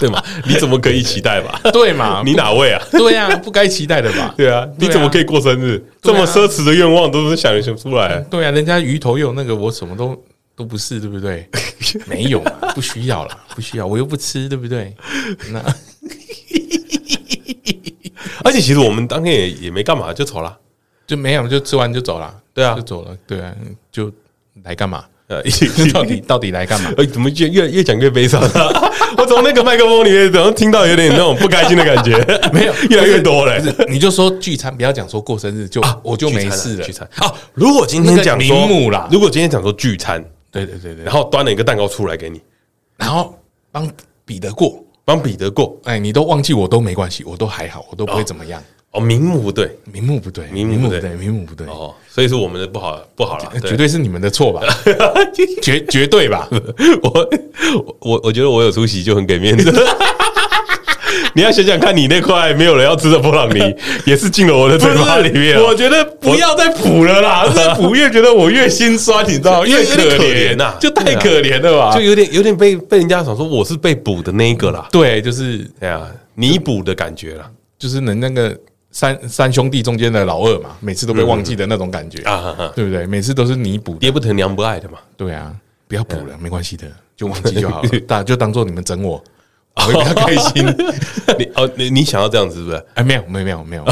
对吗？你怎么可以期待吧？<laughs> 对嘛？你哪位啊？<laughs> 对啊，不该期待的吧？对啊，你怎么可以过生日？这么奢侈的愿望都是想得出来。对啊，人家鱼头有那个，我什么都都不是，对不对？没有嘛，不需要了，不需要，我又不吃，对不对？那而且其实我们当天也也没干嘛，就走了。就没有，就吃完就走了。对啊就走了。对啊，就来干嘛？呃，<laughs> 到底到底来干嘛？<laughs> 哎，怎么越越越讲越悲伤啊？<laughs> 我从那个麦克风里面，怎么听到有点那种不开心的感觉？没有，越来越多了。你就说聚餐，不要讲说过生日，就我就没事了。聚餐啊！如果今天讲说如果今天讲说聚餐，对对对对，然后端了一个蛋糕出来给你，然后帮彼得过，帮彼得过，哎，你都忘记我都没关系，我都还好，我都不会怎么样。哦，名目不对，名目不对，名目不对，名目不对。哦，所以是我们的不好，不好了，绝对是你们的错吧？<laughs> 绝绝对吧？<laughs> 我我我觉得我有出息就很给面子。你要想想看，你那块没有人要吃的布朗尼，<laughs> 也是进了我的嘴巴里面。我觉得不要再补了啦，越补越觉得我越心酸，你知道吗？<laughs> 越可怜呐，就太可怜了吧？就有点有点被被人家想说我是被补的那一个啦。对，就是哎呀，弥补的感觉啦，就是能那个。三三兄弟中间的老二嘛，每次都被忘记的那种感觉啊，对不对？每次都是弥补，爹不疼娘不爱的嘛。对啊，不要补了，没关系的，就忘记就好了。<laughs> 大就当做你们整我，我 <laughs> 会比较开心。<laughs> 你哦，你你想要这样子是不是？哎，没有，没有，没有，没有，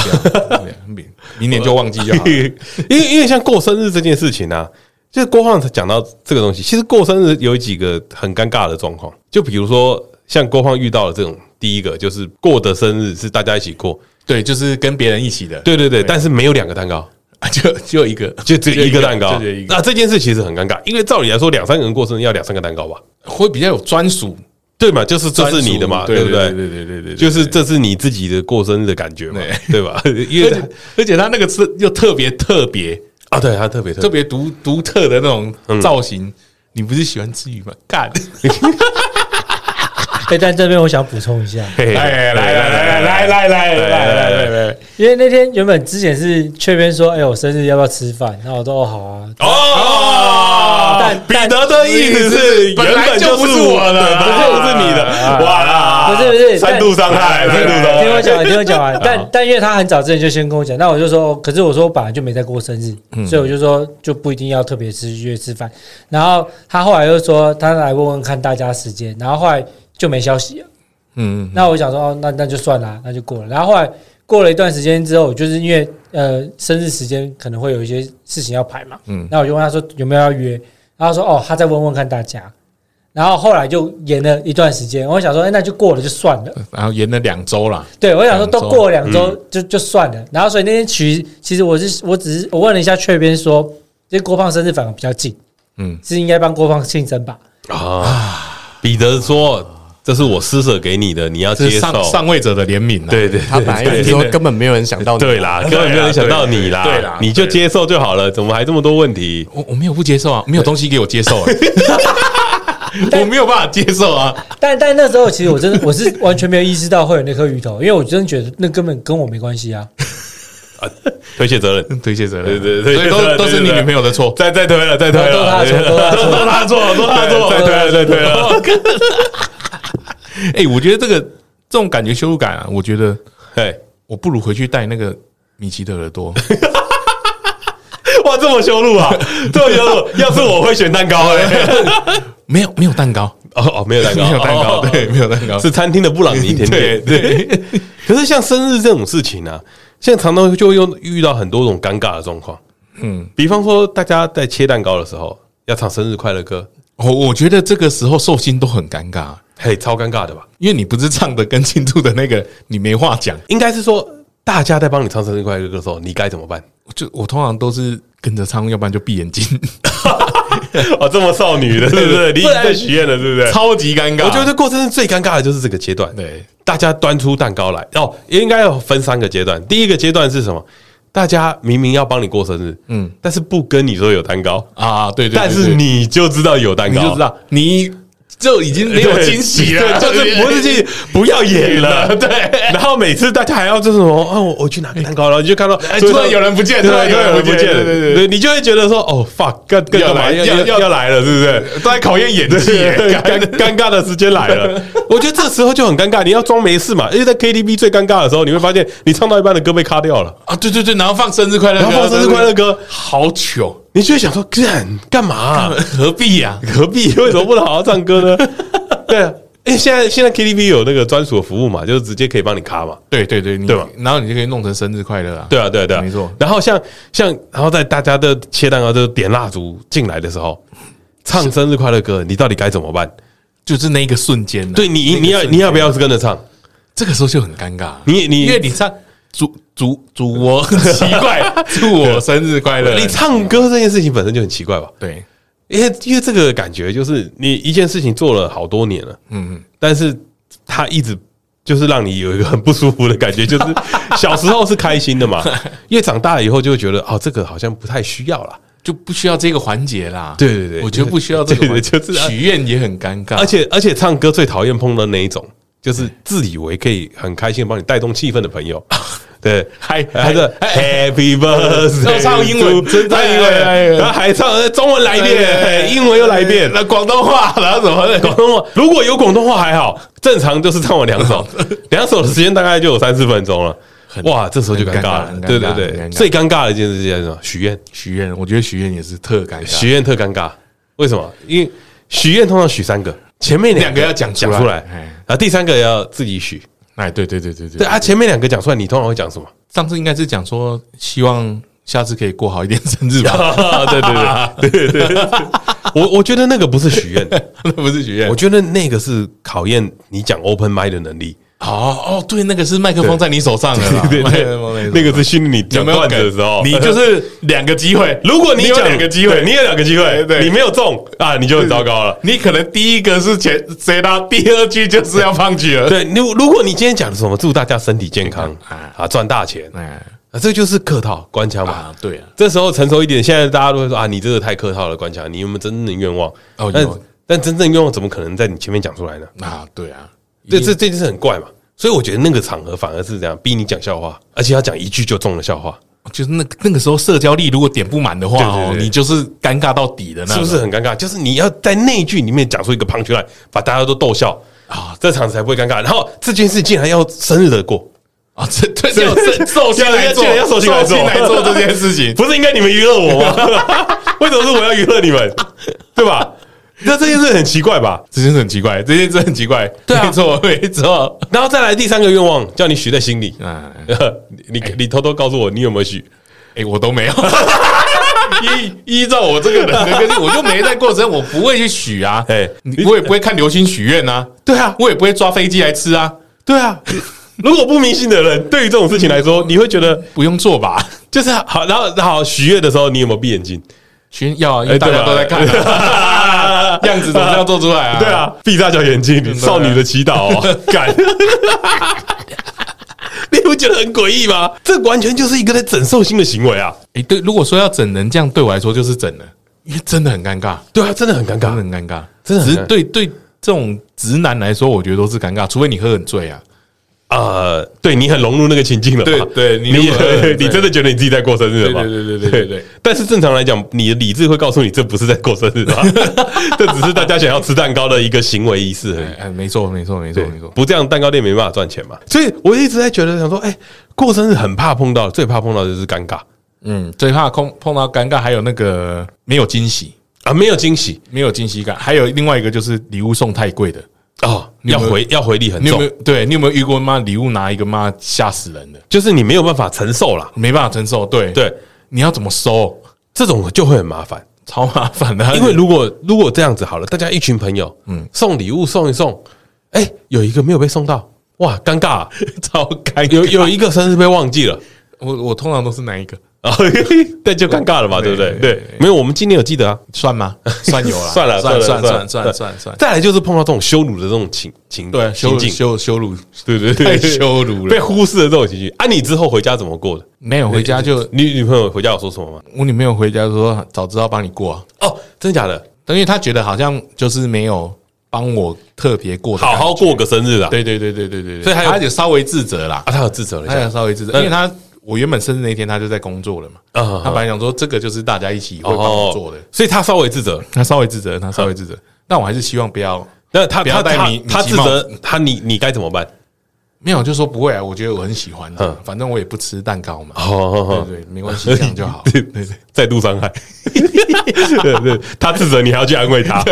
明明年就忘记就好。<laughs> 因为因为像过生日这件事情呢，就是郭胖讲到这个东西，其实过生日有几个很尴尬的状况，就比如说像郭胖遇到了这种，第一个就是过的生日是大家一起过。对，就是跟别人一起的。对对对，但是没有两个蛋糕，就就一个，就只有一个蛋糕。那这件事其实很尴尬，因为照理来说，两三个人过生日要两三个蛋糕吧，会比较有专属，对嘛？就是这是你的嘛，对不对？对对对对，就是这是你自己的过生日的感觉嘛，<laughs> 对吧？<laughs> 因为而且他那个是又特别特别啊，对他特别特别独独特的那种造型。你不是喜欢吃鱼吗？干！<laughs> <laughs> 哎，但这边我想补充一下，嘿嘿来来来来来来来来来来来，因为那天原本之前是雀边说，哎，我生日要不要吃饭？然后我说哦好啊。哦，但彼得的意思是原本就不是我的，本来就不是你的，哇，不是不是三度伤害，三度伤害。听我讲完，听我讲完。但但因为他很早之前就先跟我讲，那我就说，可是我说我本来就没在过生日，所以我就说就不一定要特别吃约吃饭。然后他后来又说他来问问看大家时间，然后后来就没消息了。嗯，那我想说哦，那那就算了，那就过了。然后后来过了一段时间之后，就是因为呃生日时间可能会有一些事情要排嘛，嗯，那我就问他说有没有要约，然后说哦，他再问问看大家。然后后来就延了一段时间，我想说，哎，那就过了就算了。然后延了两周了。对，我想说都过了两周就就算了。然后所以那天其其实我是我只是我问了一下雀边说，这郭胖生日反而比较近，嗯，是应该帮郭胖庆生吧？啊，彼得说这是我施舍给你的，你要接受上上位者的怜悯。对对，他本来说根本没有人想到你，对啦，根本没有人想到你啦，对啦，你就接受就好了，怎么还这么多问题？我我没有不接受啊，没有东西给我接受。啊 <laughs> 我没有办法接受啊！但但那时候，其实我真的我是完全没有意识到会有那颗鱼头，因为我真的觉得那根本跟我没关系啊！推卸责任，推卸责任，<laughs> 对对对，所以都都是你女朋友的错，再再推了，再推了，都他错，都他 <laughs> 错，都他错，都他错，再推了，再推了。哎，我觉得这个这种感觉羞辱感啊，我觉得，哎，我不如回去戴那个米奇的耳朵。<laughs> 哇，这么羞辱啊！<laughs> 这么羞辱，要是我会选蛋糕哎。<laughs> 没有没有蛋糕哦哦，没有蛋糕，没有蛋糕，对，没有蛋糕，是餐厅的布朗尼甜点。对，可是像生日这种事情呢，现在常常就会用遇到很多种尴尬的状况。嗯，比方说大家在切蛋糕的时候要唱生日快乐歌，我我觉得这个时候寿星都很尴尬，嘿，超尴尬的吧？因为你不是唱的跟庆祝的那个，你没话讲。应该是说大家在帮你唱生日快乐歌的时候，你该怎么办？就我通常都是跟着唱，要不然就闭眼睛。<laughs> 哦，这么少女的，<laughs> 是不是？你已经在许愿了，是不是？超级尴尬。我觉得过生日最尴尬的，就是这个阶段。对，大家端出蛋糕来，哦，应该要分三个阶段。第一个阶段是什么？大家明明要帮你过生日，嗯，但是不跟你说有蛋糕啊，对对，但是你就知道有蛋糕，你就知道你。就已经没有惊喜了，就是不是惊喜，不要演了。<laughs> 对，然后每次大家还要就是什么啊，我我去拿个蛋糕了，你就看到突然有人不见，突然有人不见，对对对，你就会觉得说哦，fuck，干干嘛要要要来了，是不是？都在考验演技，<laughs> 尴尴尬的时间来了。<laughs> 我觉得这时候就很尴尬，你要装没事嘛，因为在 KTV 最尴尬的时候，你会发现你唱到一半的歌被卡掉了啊，对对对，然后放生日快乐，然后放生日快乐歌，好糗。你就会想说干干嘛？何必呀？何必？为什么不能好好唱歌呢？<laughs> 对啊，哎，现在现在 KTV 有那个专属的服务嘛，就是直接可以帮你卡嘛。对对对，对吧？然后你就可以弄成生日快乐啊。对啊，对啊，对啊，没错。然后像像，然后在大家的切蛋糕、就点蜡烛进来的时候，唱生日快乐歌，你到底该怎么办？就是那一个瞬间，对你，你要你要不要是跟着唱？这个时候就很尴尬。你你因为你唱。祝祝祝我 <laughs> 奇怪，祝我生日快乐！你唱歌这件事情本身就很奇怪吧？对，因为因为这个感觉就是你一件事情做了好多年了，嗯嗯，但是他一直就是让你有一个很不舒服的感觉，就是 <laughs> 小时候是开心的嘛，因为长大了以后就会觉得哦，这个好像不太需要了，就不需要这个环节啦。对对对，我觉得不需要这个就是许愿也很尴尬，而且而且唱歌最讨厌碰到那一种，就是自以为可以很开心帮你带动气氛的朋友。对，还还是 Happy <laughs> Birthday，要唱英文，真唱英文，然后还唱中文来一遍，英文又来一遍，那广东话，然后什么？广东话如果有广东话还好，正常就是唱完两首，两首的时间大概就有三四分钟了。哇，这时候就尴尬了。对对对，最尴尬的一件事是什么？许愿，许愿，我觉得许愿也是特尴尬，许愿特尴尬。为什么？因为许愿通常许三个，前面两个要讲讲出来，然后第三个要自己许。哎，对对对对对，对啊！前面两个讲出来，你通常会讲什么？上次应该是讲说，希望下次可以过好一点生日吧？对对对对对，<laughs> 我我觉得那个不是许愿，<laughs> 那不是许愿，我觉得那个是考验你讲 open mind 的能力。哦哦，对，那个是麦克风在你手上的，对对，那个是训练你讲段子的时候，你就是两个机会。如果你有两个机会，你有两个机会，对，你没有中啊，你就很糟糕了。你可能第一个是前谁到，第二句就是要放弃了。对，如如果你今天讲的什么祝大家身体健康 <laughs> 啊，赚大钱，啊，这就是客套官腔嘛。对啊，这时候成熟一点，现在大家都会说啊，你这个太客套了，官腔，你有没有真正的愿望？哦，但但真正愿望怎么可能在你前面讲出来呢？啊，对啊。这这这件事很怪嘛。所以我觉得那个场合反而是这样逼你讲笑话，而且要讲一句就中了笑话，就是那那个时候社交力如果点不满的话你就是尴尬到底的那，是不是很尴尬？就是你要在那一句里面讲出一个 punch line，把大家都逗笑啊，这场子才不会尴尬。然后这件事竟然要生日的过啊，这这就寿星来做，要寿星来做来做这件事情，<laughs> 不是应该你们娱乐我吗？<laughs> 为什么是我要娱乐你们？对吧？那这件事很奇怪吧？这件事很奇怪，这件事很奇怪。对啊，没错，没错。<laughs> 然后再来第三个愿望，叫你许在心里。啊，<laughs> 你你偷偷告诉我，你有没有许？哎，我都没有。<laughs> 依依照我这个人的个性，我就没在过生，我不会去许啊。哎，我也不会看流星许愿啊。对啊，我也不会抓飞机来吃啊。对啊，如果不迷信的人，对于这种事情来说，你会觉得不用做吧？就是好，然后好许愿的时候，你有没有闭眼睛？许愿要啊，因为大家都在看。样子怎么这样做出来啊？对啊，闭大小眼睛，少女的祈祷哦，<laughs> 敢！<laughs> 你不觉得很诡异吗？这完全就是一个在整寿星的行为啊！哎，对，如果说要整人，这样对我来说就是整人，因为真的很尴尬。对啊，真的很尴尬，真的很尴尬，真的。只是对对这种直男来说，我觉得都是尴尬，除非你喝很醉啊。呃，对你很融入那个情境了，对对，你 <laughs> 你真的觉得你自己在过生日了吗？对对对对对对。但是正常来讲，你的理智会告诉你，这不是在过生日吧？<laughs> 这只是大家想要吃蛋糕的一个行为仪式而已。哎，没错没错没错没错，不这样蛋糕店没办法赚钱嘛。所以我一直在觉得想说，哎，过生日很怕碰到，最怕碰到的就是尴尬。嗯，最怕碰碰到尴尬，还有那个没有惊喜啊，没有惊喜，没有惊喜感。还有另外一个就是礼物送太贵的。哦，要回要回礼很重，对，你有没有遇过妈礼物拿一个妈吓死人的？就是你没有办法承受啦，没办法承受。对对，你要怎么收？这种就会很麻烦，超麻烦的。因为如果如果这样子好了，大家一群朋友，嗯，送礼物送一送，哎，有一个没有被送到，哇，尴尬，<laughs> 超尴尬。有有一个生日被忘记了，我我通常都是哪一个？<laughs> 那就尴尬了嘛，对不对？对，没有，我们今年有记得啊，算吗？<laughs> 算有了，算了，算了，算算算算算。再来就是碰到这种羞辱的这种情情对羞羞羞辱，对对对，太羞辱了，被忽视的这种情绪。啊，你之后回家怎么过的？没有回家就你女朋友回家有说什么吗？我女朋友回家说早知道帮你过哦，真的假的？因为她觉得好像就是没有帮我特别过，好好过个生日啊。对对对对对对对，所以她有稍微自责啦。啊，她有自责了，她有稍微自责，因为她。我原本生日那天他就在工作了嘛，他本来想说这个就是大家一起会帮我做的，所以他稍微自责，他稍微自责，他稍微自责，但我还是希望不要，那他他他他自责，他你你该怎么办？没有，就说不会啊，我觉得我很喜欢，反正我也不吃蛋糕嘛，对对，没关系，这样就好，对 <laughs> 对，再度伤害，<laughs> 对对，他自责，你还要去安慰他，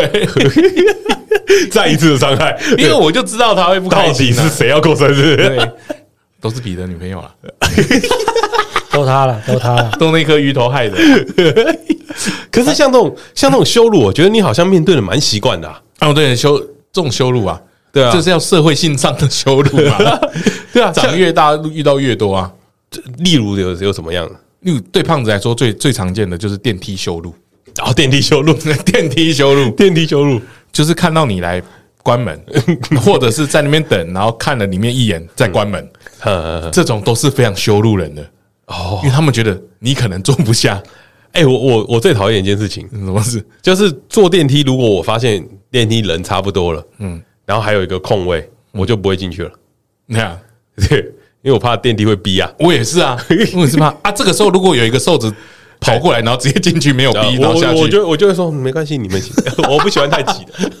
<laughs> 再一次的伤害，因为我就知道他会不开心，到底是谁要过生日？都是彼得女朋友了，<laughs> 都他了，都他了，都那颗鱼头害的。<laughs> 可是像这种像这种羞辱，我觉得你好像面对的蛮习惯的啊。哦，对，羞这种羞辱啊，对啊，这是要社会性上的羞辱嘛？<laughs> 对啊，长越大遇到越多啊。例如有有什么样的？例如对胖子来说，最最常见的就是电梯羞辱。然后电梯羞辱，电梯羞辱，电梯羞辱，就是看到你来关门，<laughs> 或者是在那边等，然后看了里面一眼再关门。这种都是非常羞辱人的哦，因为他们觉得你可能坐不下。哎，我我我最讨厌一件事情，什么事？就是坐电梯，如果我发现电梯人差不多了，嗯，然后还有一个空位，我就不会进去了。那样，<laughs> 对，因为我怕电梯会逼啊。我也是啊，<laughs> 我也是怕啊。这个时候如果有一个瘦子跑过来，然后直接进去没有逼，然后下去，我就我就会说没关系，你们行，我不喜欢太挤的，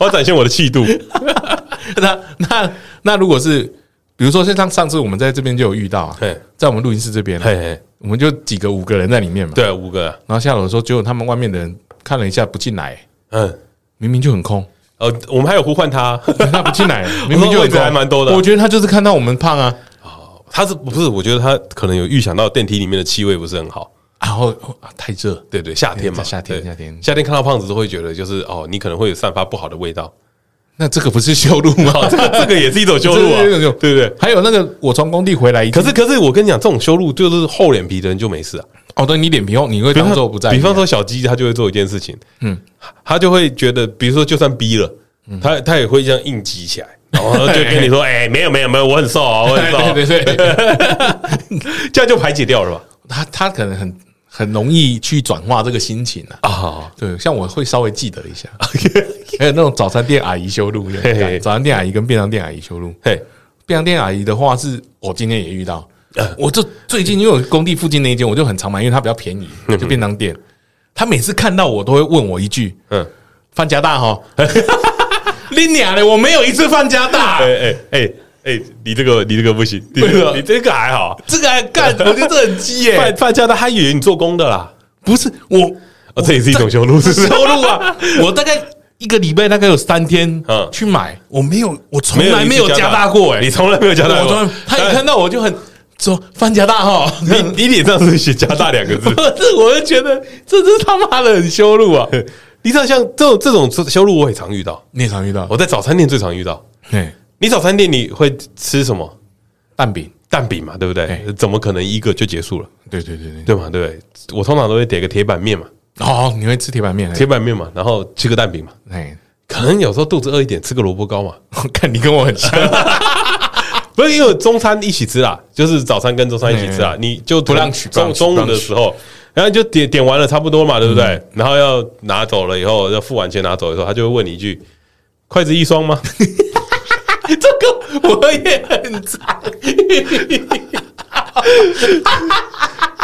我要展现我的气度。<laughs> 那那那如果是。比如说，像上次我们在这边就有遇到啊，在我们录音室这边，嘿嘿我们就几个五个人在里面嘛，对，五个。然后下楼的时候，结果他们外面的人看了一下不进来，嗯，明明就很空，呃，我们还有呼唤他，他不进来，<laughs> 明明就位置还蛮多的。我觉得他就是看到我们胖啊，哦，他是不是？我觉得他可能有预想到电梯里面的气味不是很好，然后太热，对对，夏天嘛，夏天夏天夏天看到胖子都会觉得就是哦，你可能会有散发不好的味道。那这个不是修路吗？<laughs> 这个这个也是一种修路啊，<laughs> 对不对？还有那个我从工地回来，可是可是我跟你讲，这种修路就是厚脸皮的人就没事啊。哦，对，你脸皮厚，你会当做不在。比方说小鸡，他就会做一件事情，嗯，他就会觉得，比如说就算逼了，他他也会这样硬挤起来，<laughs> 然后就跟你说，哎，没有没有没有，我很瘦啊，我很瘦，对对对，这样就排解掉了吧？他他可能很很容易去转化这个心情啊。啊，对，像我会稍微记得一下，<laughs> 还有那种早餐店阿姨修路，早餐店阿姨跟便当店阿姨修路。嘿，便当店阿姨的话是我今天也遇到，我就最近因为我工地附近那一间我就很常买，因为它比较便宜，就便当店。他每次看到我都会问我一句：“嗯，范家大哈？<laughs> 你娘嘞，我没有一次范加大。”哎哎哎哎，你这个你这个不行，你这个你这个还好，这个还干，<laughs> 我觉得这很鸡耶。范范加大，他以为你做工的啦，不是我，哦，这也是一种修路，是修路啊！<laughs> 我大概一个礼拜大概有三天，嗯，去买，我没有，我从来没有加大过，哎，你从来没有加大过，他一看到我就很。说范加大哈，<laughs> 你你脸上是写加大两个字，不是，我就觉得这是他妈的很羞辱啊！你知道像这种这种羞辱，我也常遇到，你也常遇到。我在早餐店最常遇到。嘿，你早餐店你会吃什么？蛋饼，蛋饼嘛，对不对？怎么可能一个就结束了？对对对对，对嘛？对，我通常都会点个铁板面嘛。哦，你会吃铁板面？铁板面嘛，然后吃个蛋饼嘛。哎，可能有时候肚子饿一点，吃个萝卜糕嘛。我 <laughs> 看你跟我很像。<laughs> 不是因为中餐一起吃啦，就是早餐跟中餐一起吃啊，你就不让取中中午的时候，然后就点点完了差不多嘛，对不对？然后要拿走了以后，要付完钱拿走的时候，他就会问你一句：“筷子一双吗？” <laughs> 这个我也很脏。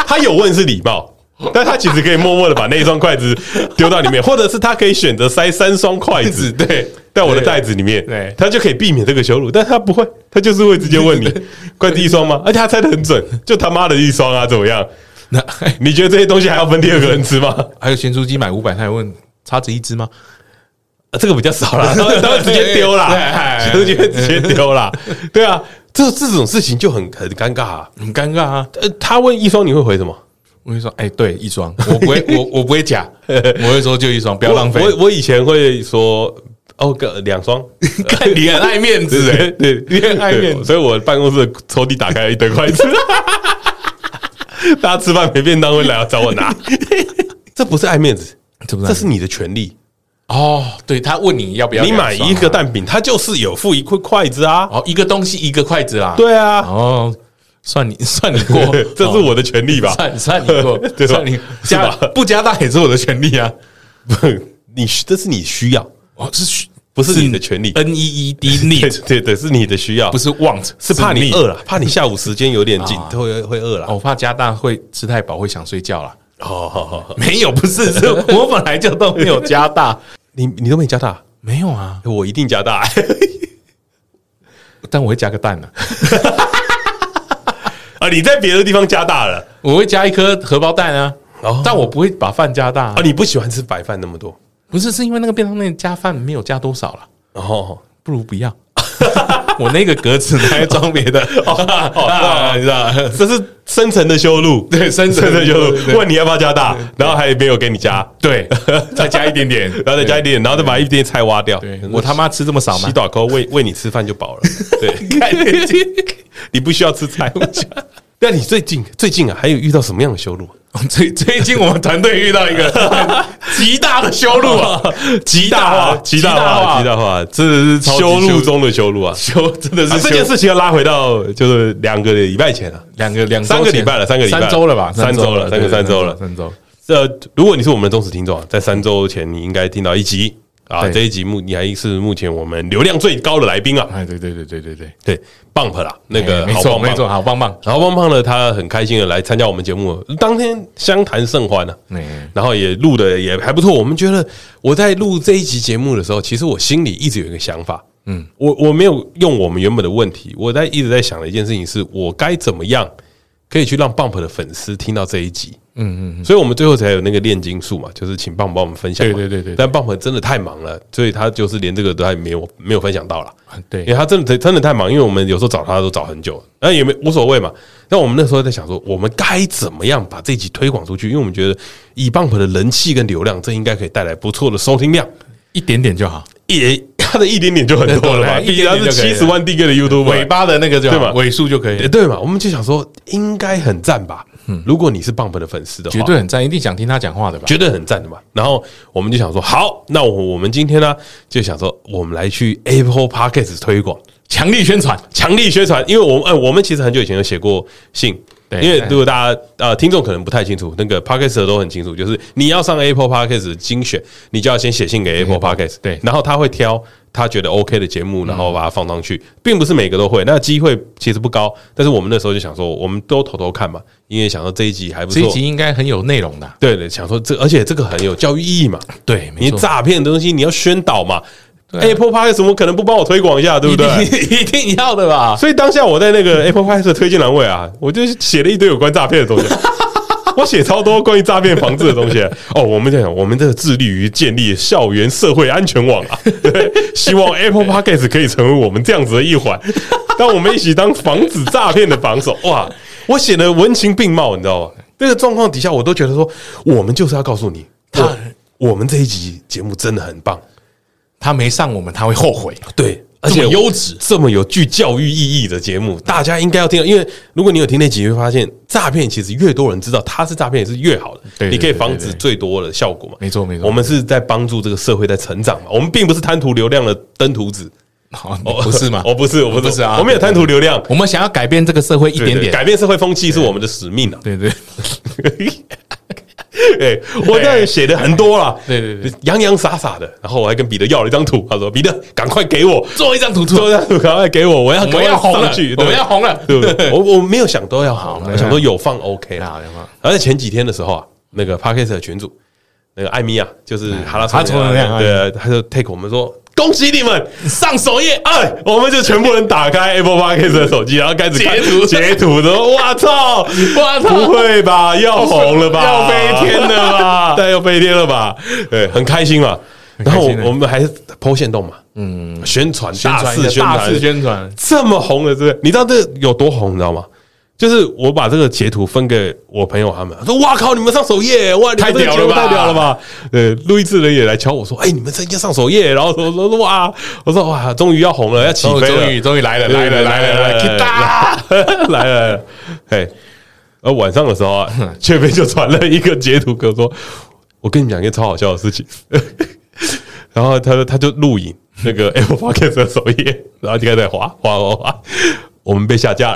他有问是礼貌，但他其实可以默默的把那一双筷子丢到里面，或者是他可以选择塞三双筷子，对。在我的袋子里面，对，他就可以避免这个羞辱，但他不会，他就是会直接问你筷子一双吗？而且他猜的很准，就他妈的一双啊，怎么样？那你觉得这些东西还要分第二个人吃吗？还有咸酥鸡买五百，他还问叉子一只吗？这个比较少了，他会他会直接 <laughs> 丢啦，咸酥鸡会直接丢啦。对啊，这这种事情就很很尴尬啊，很尴尬啊。呃，他问一双，你会回什么？我会说，哎，对，一双，我不会，我我不会假，<laughs> 我会说就一双，不要浪费。我我以前会说。哦，个两双，<laughs> 看你很爱面子哎，对，你很爱面子，所以我办公室的抽屉打开了一堆筷子，大家吃饭没便当会来找我拿，这不是爱面子，这是你的权利哦。对，他问你要不要，你买一个蛋饼，他就是有付一块筷子啊。哦，一个东西一个筷子啦。对啊，哦，算你 <laughs> 算你过，<laughs> 这是我的权利吧？算算你过，<laughs> 算你加不加大也是我的权利啊。不，你这是你需要。哦，是需不是你的权利？N E E D need，对对，是你的需要，不是 want，是怕你饿了，怕你下午时间有点紧，会会饿了。我怕加大会吃太饱，会想睡觉了。哦，没有，不是，是我本来就都没有加大。<laughs> 你你都没加大？没有啊，我一定加大，<laughs> 但我会加个蛋呢。<laughs> 啊，你在别的地方加大了，我会加一颗荷包蛋啊。哦，但我不会把饭加大啊。你不喜欢吃白饭那么多？不是，是因为那个便当面加饭没有加多少了，哦，不如不要。<laughs> 我那个格子拿来装别的，<laughs> 你知道，这是深层的修路，对，深层的修路。问你要不要加大，然后还没有给你加，对，<laughs> 再加一点点，然后再加一点点，然后再把一点菜挖掉。我他妈吃这么少吗？洗短扣喂喂你吃饭就饱了。对，你不需要吃菜。但你最近最近啊，还有遇到什么样的修路？最最近我们团队遇到一个 <laughs> 极大的修路啊，<laughs> 极大化，极大化，极大化，真的是修路中的修路啊！修真的是这件事情要拉回到就是两个礼拜前了，两个两三个礼拜了，三个礼拜三周了吧？三周了，三个三周了，三周。这如果你是我们的忠实听众啊，在三周前你应该听到一集。啊，这一集目你还是目前我们流量最高的来宾啊！哎，对对对对对对。对，Bump 啦，那个没错没错，好棒棒，然后棒棒呢，他很开心的来参加我们节目，当天相谈甚欢啊，然后也录的也还不错。我们觉得我在录这一集节目的时候，其实我心里一直有一个想法，嗯，我我没有用我们原本的问题，我在一直在想的一件事情是，我该怎么样可以去让 Bump 的粉丝听到这一集。嗯嗯，所以我们最后才有那个炼金术嘛，就是请棒棒帮我们分享。对对对对，但棒棒真的太忙了，所以他就是连这个都还没有没有分享到了。对，因为他真的真的太忙，因为我们有时候找他都找很久，那也没无所谓嘛。那我们那时候在想说，我们该怎么样把这集推广出去？因为我们觉得以棒棒的人气跟流量，这应该可以带来不错的收听量，一点点就好，也他的一点点就很多了嘛。毕竟他是七十万订阅的 YouTube，尾巴的那个对吧？尾数就可以，对嘛？我们就想说，应该很赞吧。嗯，如果你是 Bump 的粉丝的话，绝对很赞，一定想听他讲话的吧？绝对很赞的嘛。然后我们就想说，好，那我我们今天呢，就想说，我们来去 Apple Podcast 推广，强力宣传，强力宣传。因为我们，呃，我们其实很久以前有写过信对因为如果大家呃听众可能不太清楚，那个 Podcast 都很清楚，就是你要上 Apple Podcast 精选，你就要先写信给 Apple Podcast，对，然后他会挑他觉得 OK 的节目，然后把它放上去，并不是每个都会，那机会其实不高。但是我们那时候就想说，我们都偷偷看嘛，因为想说这一集还不错，这一集应该很有内容的。对对，想说这而且这个很有教育意义嘛，对，你诈骗的东西你要宣导嘛。对 Apple Podcast 怎么可能不帮我推广一下，对不对？<laughs> 一定要的吧。所以当下我在那个 Apple Podcast 的推荐栏位啊，我就写了一堆有关诈骗的东西。<laughs> 我写超多关于诈骗防治的东西。哦，我们在讲，我们这个致力于建立校园社会安全网啊，<laughs> 对，希望 Apple Podcast 可以成为我们这样子的一环，让我们一起当防止诈骗的防守。哇，我写的文情并茂，你知道吗？这个状况底下，我都觉得说，我们就是要告诉你，他我们这一集节目真的很棒。他没上我们，他会后悔。对，而且优质这么有具教育意义的节目，大家应该要听。因为如果你有听那集，会发现诈骗其实越多人知道它是诈骗，也是越好的。对，你可以防止最多的效果嘛。没错，没错。我们是在帮助这个社会在成长嘛。我们并不是贪图流量的登徒子，不是吗？我不是，我不是啊。我们有贪图流量，我们想要改变这个社会一点点，改变社会风气是我们的使命啊。对对。<laughs> <laughs> 哎，我这写的很多了，对对对，洋洋洒洒的，然后我还跟彼得要了一张图，他说：“彼得，赶快给我。做一张图，做。一张图，赶快给我，我要我要红了，我们要红了，对不对？我 <laughs> 我没有想都要好，我想说有放 OK 啦。而且前几天的时候啊，那个 Podcast 的群主，那个艾米啊，就是哈拉哈拉那样，对，他就 take 我们说。”恭喜你们上首页！哎，我们就全部人打开 Apple Podcast 的手机，然后开始截图截图的。哇操！哇操！不会吧？要红了吧？要飞天了吧？<laughs> 对，要飞天了吧？对，很开心嘛。然后我们还是 po 限动嘛，嗯，宣传大肆宣传，大肆宣传，这么红的，这你知道这有多红？你知道吗？就是我把这个截图分给我朋友他们，说：“哇靠，你们上首页，哇，太屌了吧，太屌了吧！”对，录音室人也来敲我说：“哎，你们直接上首页。”然后说：“说哇，我说哇，终于要红了，要起飞了，终于终于来了，来了，来了，来了，来了！”嘿，而晚上的时候啊，雀飞就传了一个截图给我说：“我跟你讲一个超好笑的事情。”然后他说：“他就录影那个 Apple Podcast 的首页，然后就开始滑滑滑滑，我们被下架了。”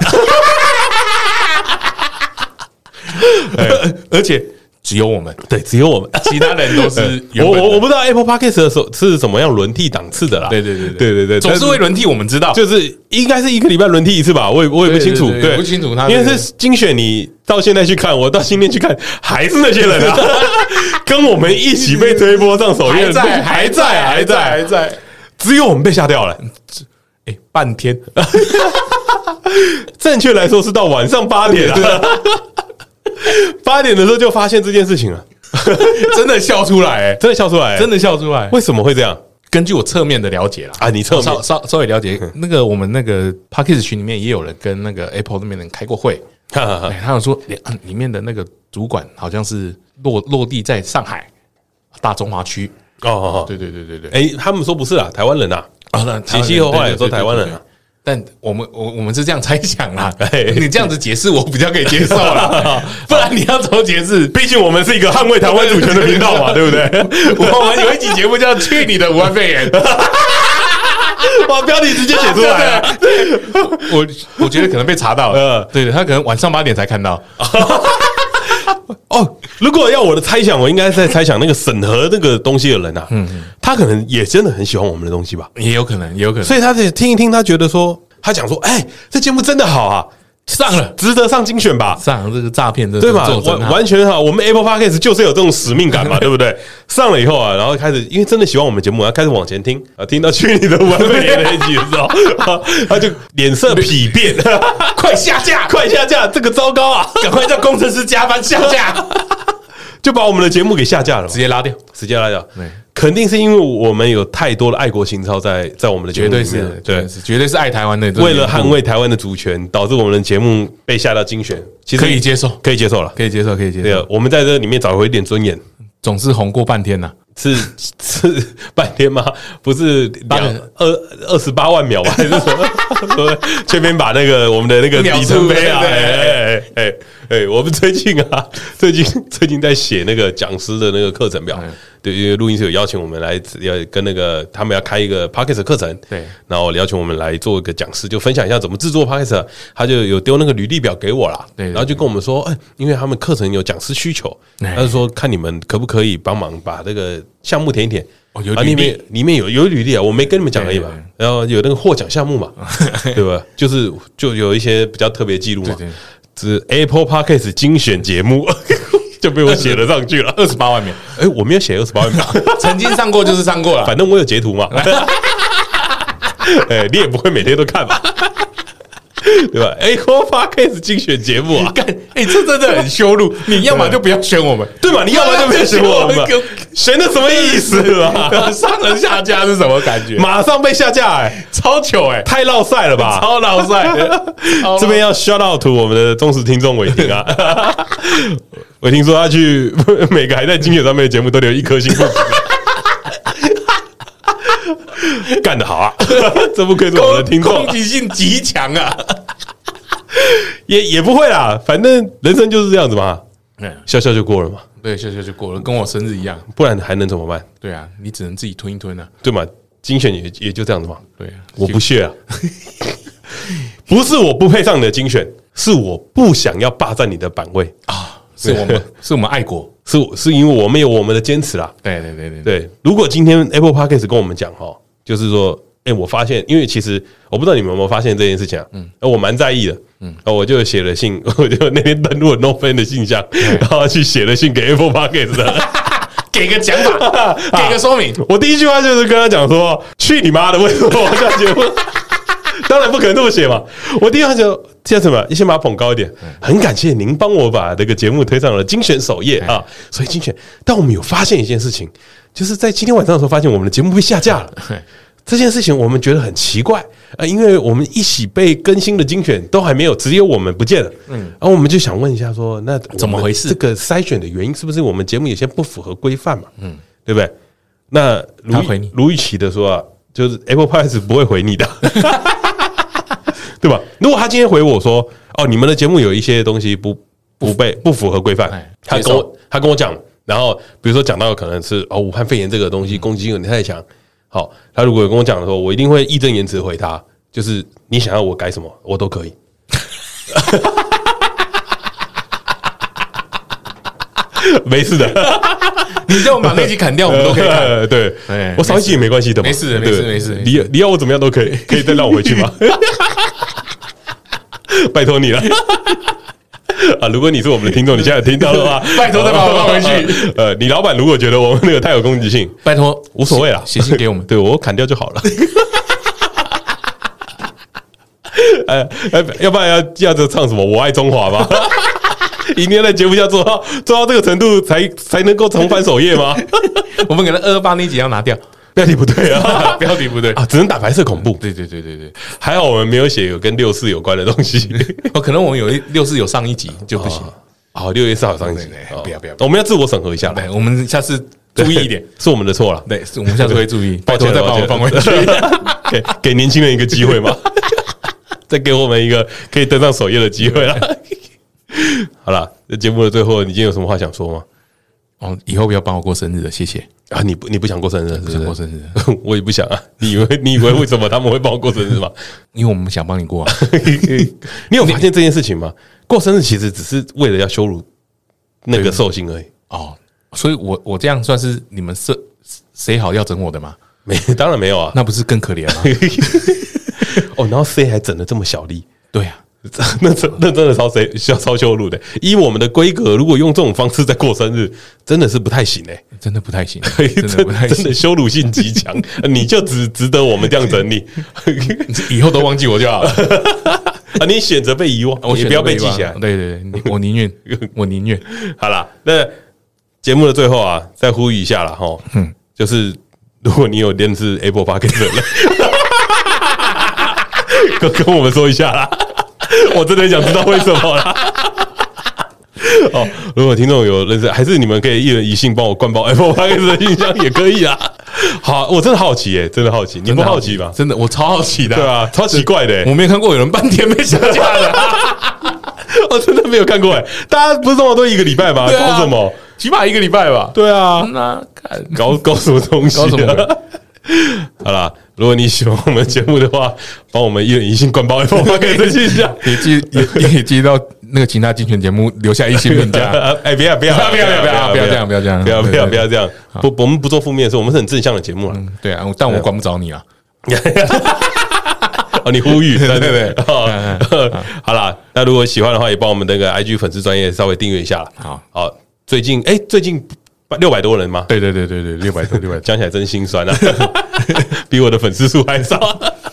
<laughs> 而且只有我们，对，只有我们，其他人都是我我我不知道 Apple Podcast 的时候是怎么样轮替档次的啦。对对对对。对对，总是会轮替，我们知道，就是应该是一个礼拜轮替一次吧。我也我也不清楚，对，不清楚他，因为是精选，你到现在去看，我到今天去看，还是那些人啊，<laughs> 跟我们一起被推波上首页，在还在还在还在，只有我们被吓掉了。哎，半天，<laughs> 正确来说是到晚上八点了。<laughs> 八点的时候就发现这件事情了，<laughs> 真的笑出来，真的笑出来，真的笑出来。为什么会这样？根据我侧面的了解啦，啊，你侧稍稍稍微了解，那个我们那个 p a c k a g e 群里面也有人跟那个 Apple 那边人开过会，<laughs> 他有说里面的那个主管好像是落落地在上海大中华区。哦，对对对对对，哎，他们说不是啊，台湾人呐，啊，其实后来说台湾人啊。但我们我我们是这样猜想啦，<laughs> 你这样子解释我比较可以接受啦，<laughs> 不然你要怎么解释？毕竟我们是一个捍卫台湾主权的频道嘛，<laughs> 对不对？我们有一集节目叫“去你的武汉肺炎”，把标题直接写出来。我我觉得可能被查到了，对对，他可能晚上八点才看到。<laughs> 哦，如果要我的猜想，我应该在猜想那个审核那个东西的人啊，嗯，他可能也真的很喜欢我们的东西吧，也有可能，也有可能，所以他得听一听，他觉得说，他讲说，哎，这节目真的好啊。上了，值得上精选吧？上了这个诈骗的，对吧？完完全哈，我们 Apple Podcast 就是有这种使命感嘛，<laughs> 对不对？上了以后啊，然后开始，因为真的喜欢我们节目，然后开始往前听啊，听到去你的武汉肺炎那一集的时候，<laughs> 他就脸色丕变，<laughs> 快下架，快下架，这个糟糕啊！赶快叫工程师加班下架，就把我们的节目给下架了，直接拉掉，直接拉掉。对。肯定是因为我们有太多的爱国情操在在我们的节目里面，绝对绝对是爱台湾的。为了捍卫台湾的主权，导致我们的节目被下到精选，其实可以接受，可以接受了，可以接受，可以接受。对啊，我们在这里面找回一点尊严，总是红过半天呐，是 <laughs> 是半天吗？不是两二二十八万秒吧？还是什么？<laughs> <laughs> 这边把那个我们的那个里程碑啊，哎哎哎哎，我们最近啊，最近最近在写那个讲师的那个课程表。对，因为录音室有邀请我们来，要跟那个他们要开一个 Podcast 课程。对，然后邀请我们来做一个讲师，就分享一下怎么制作 Podcast。他就有丢那个履历表给我啦。对，然后就跟我们说，哎，因为他们课程有讲师需求，他就说看你们可不可以帮忙把这个项目填一填。哦，有里面里面有有履历啊，我没跟你们讲而已嘛。然后有那个获奖项目嘛，<laughs> 对吧？就是就有一些比较特别记录嘛。是 Apple Podcast 精选节目，<laughs> 就被我写了上去了，<laughs> 二十八万秒。哎，我没有写二十八万秒，<laughs> 曾经上过就是上过了，反正我有截图嘛。哎，你也不会每天都看吧？<laughs> 对吧？Apple Podcast 精选节目啊，<laughs> 干，哎，这真的很羞辱。你 <laughs> 要么就不要选我们，对吧？你要么就不要选我们，选的什么意思啊？上人下架是什么感觉？马上被下架，哎，超糗，哎，太闹赛了吧？超闹赛。这边要 shout out to 我们的忠实听众伟霆啊，伟霆说他去每个还在精选上面的节目都留一颗星。干得好啊！这不愧是我们的听众，攻击性极强啊！<laughs> 也也不会啦，反正人生就是这样子嘛，笑笑就过了嘛。对，笑笑就过了，跟我生日一样，不然还能怎么办？对啊，你只能自己吞一吞啊，对嘛？精选也也就这样子嘛。对啊，我不屑啊，不是我不配上你的精选，是我不想要霸占你的版位啊！是我们 <laughs> 是我们爱国，是是因为我们有我们的坚持啦。对对对对对，如果今天 Apple Podcast 跟我们讲哈。就是说，哎，我发现，因为其实我不知道你们有没有发现这件事情啊，嗯，我蛮在意的，嗯，我就写了信，<laughs> 我就那天登录了 NoFan 的信箱，然后去写了信给 Apple Podcast 的，<laughs> 给个讲法，<laughs> 给个说明。我第一句话就是跟他讲说：“去你妈的！为什么我这样节目？当然不可能这么写嘛。”我第一句话就叫什么？你先把它捧高一点。很感谢您帮我把这个节目推上了精选首页啊！所以精选，但我们有发现一件事情。就是在今天晚上的时候，发现我们的节目被下架了。这件事情我们觉得很奇怪啊，因为我们一起被更新的精选都还没有，只有我们不见了。嗯，然后我们就想问一下，说那怎么回事？这个筛选的原因是不是我们节目有些不符合规范嘛？嗯，对不对？那卢回你卢玉琪的说啊，就是 Apple Podcast 不会回你的，<laughs> 对吧？如果他今天回我说，哦，你们的节目有一些东西不不被不符合规范，他跟我他跟我讲。然后，比如说讲到可能是哦，武汉肺炎这个东西攻击性有点太强。好，他如果有跟我讲的时候，我一定会义正言辞回他，就是你想要我改什么，我都可以。没事的，<laughs> 你叫我把那集砍掉，我们都可以看。<laughs> 对，我少一集也没关系的，没事，没事，没事。你你要我怎么样都可以，可以再让我回去吗？<laughs> 拜托你了。<laughs> 啊！如果你是我们的听众，你现在听到的话，<laughs> 拜托再把我放回去。<laughs> 呃，你老板如果觉得我们那个太有攻击性，拜托无所谓啦，写信给我们，对我砍掉就好了。哎哎，要不然要要这唱什么？我爱中华吗？一定要在节目下做到做到这个程度，才才能够重返首页吗？我们可能二二八那集要拿掉。标题不对啊，<laughs> 标题不对啊，只能打白色恐怖。对对对对对，还好我们没有写有跟六四有关的东西。<laughs> 哦，可能我们有一六四有上一集就不行。哦，六月四号上一集，不要不要，我们要自我审核一下。对，我们下次注意一点，是我们的错了。对，我们下次会注意。拜托再把我放回去，<laughs> 给给年轻人一个机会嘛，再给我们一个可以登上首页的机会了。好了，这节目的最后，你今天有什么话想说吗？哦，以后不要帮我过生日了，谢谢啊！你不你不想过生日，不想过生日，<laughs> 我也不想啊。你以为你以为为什么他们会帮我过生日吗？<laughs> 因为我们想帮你过啊。<laughs> 你有发现这件事情吗？过生日其实只是为了要羞辱那个寿星而已哦。所以我我这样算是你们设谁好要整我的吗？没，当然没有啊，那不是更可怜吗？哦，然后 C 还整的这么小力？对呀。<laughs> 那真那真的超谁需要超羞辱的？以我们的规格，如果用这种方式在过生日，真的是不太行哎，真的不太行，<laughs> 真的不太行，真的羞辱性极强。<laughs> 你就只值得我们这样整理，以后都忘记我就好了。啊，你选择被遗忘，我也不要被记起来。对对对，我宁愿我宁愿。好了，那节目的最后啊，再呼吁一下了哈，嗯，就是如果你有电视 Apple Podcast 的，跟跟我们说一下啦。<laughs> 我真的想知道为什么啦！<laughs> 哦，如果听众有认识，还是你们可以一人一信帮我灌爆 Apple Podcast 的信箱也可以啊。好，我真的好奇耶，真的好奇，你不好奇吧？真的，我超好奇的，对啊，超奇怪的，我没有看过有人半天没下架的。我 <laughs> 真的没有看过哎，大家不是这么多一个礼拜吗？搞什么？起码一个礼拜吧。对啊，那看搞搞什么东西？搞什么？好啦，如果你喜欢我们节目的话，帮我们一人一星灌爆一波，可以支持一下，<laughs> 也记也也记到那个其他竞选节目留下一星评价。<laughs> 哎，不要不要 <laughs> 不要不要不要不要这样不要这样不要不要不要这样。不，我们不做负面的事，我们是很正向的节目了。对啊，但我管不着你啊。哦，你呼吁对对对。好啦，那如果喜欢的话，也帮我们那个 IG 粉丝专业稍微订阅一下。好好，最近哎，最近。六百多人吗？对对对对对，六百多六百，<laughs> 讲起来真心酸啊，<laughs> 比我的粉丝数还少。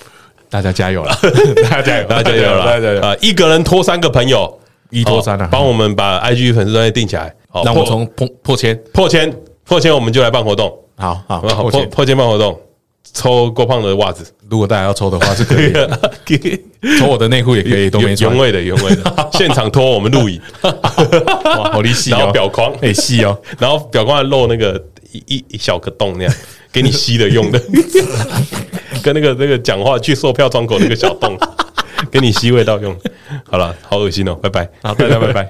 <laughs> 大家加油了，大家加油，大家加油了，大家加油啊！一个人拖三个朋友，一拖三啊！帮我们把 IG 粉丝专业定起来，好，让我从破破千破千破千，我们就来办活动。好好，破破千办活动。抽郭胖的袜子，如果大家要抽的话是可以的，<laughs> 抽我的内裤也可以，都没原味的原味的，<laughs> 现场脱我们录影，哇，好厉害哦！然后表框。很细哦，然后表框还露那个一一小个洞那样，给你吸的用的，<laughs> 跟那个那个讲话去售票窗口那个小洞，给你吸味道用。好了，好恶心哦，拜拜，好，大家拜拜。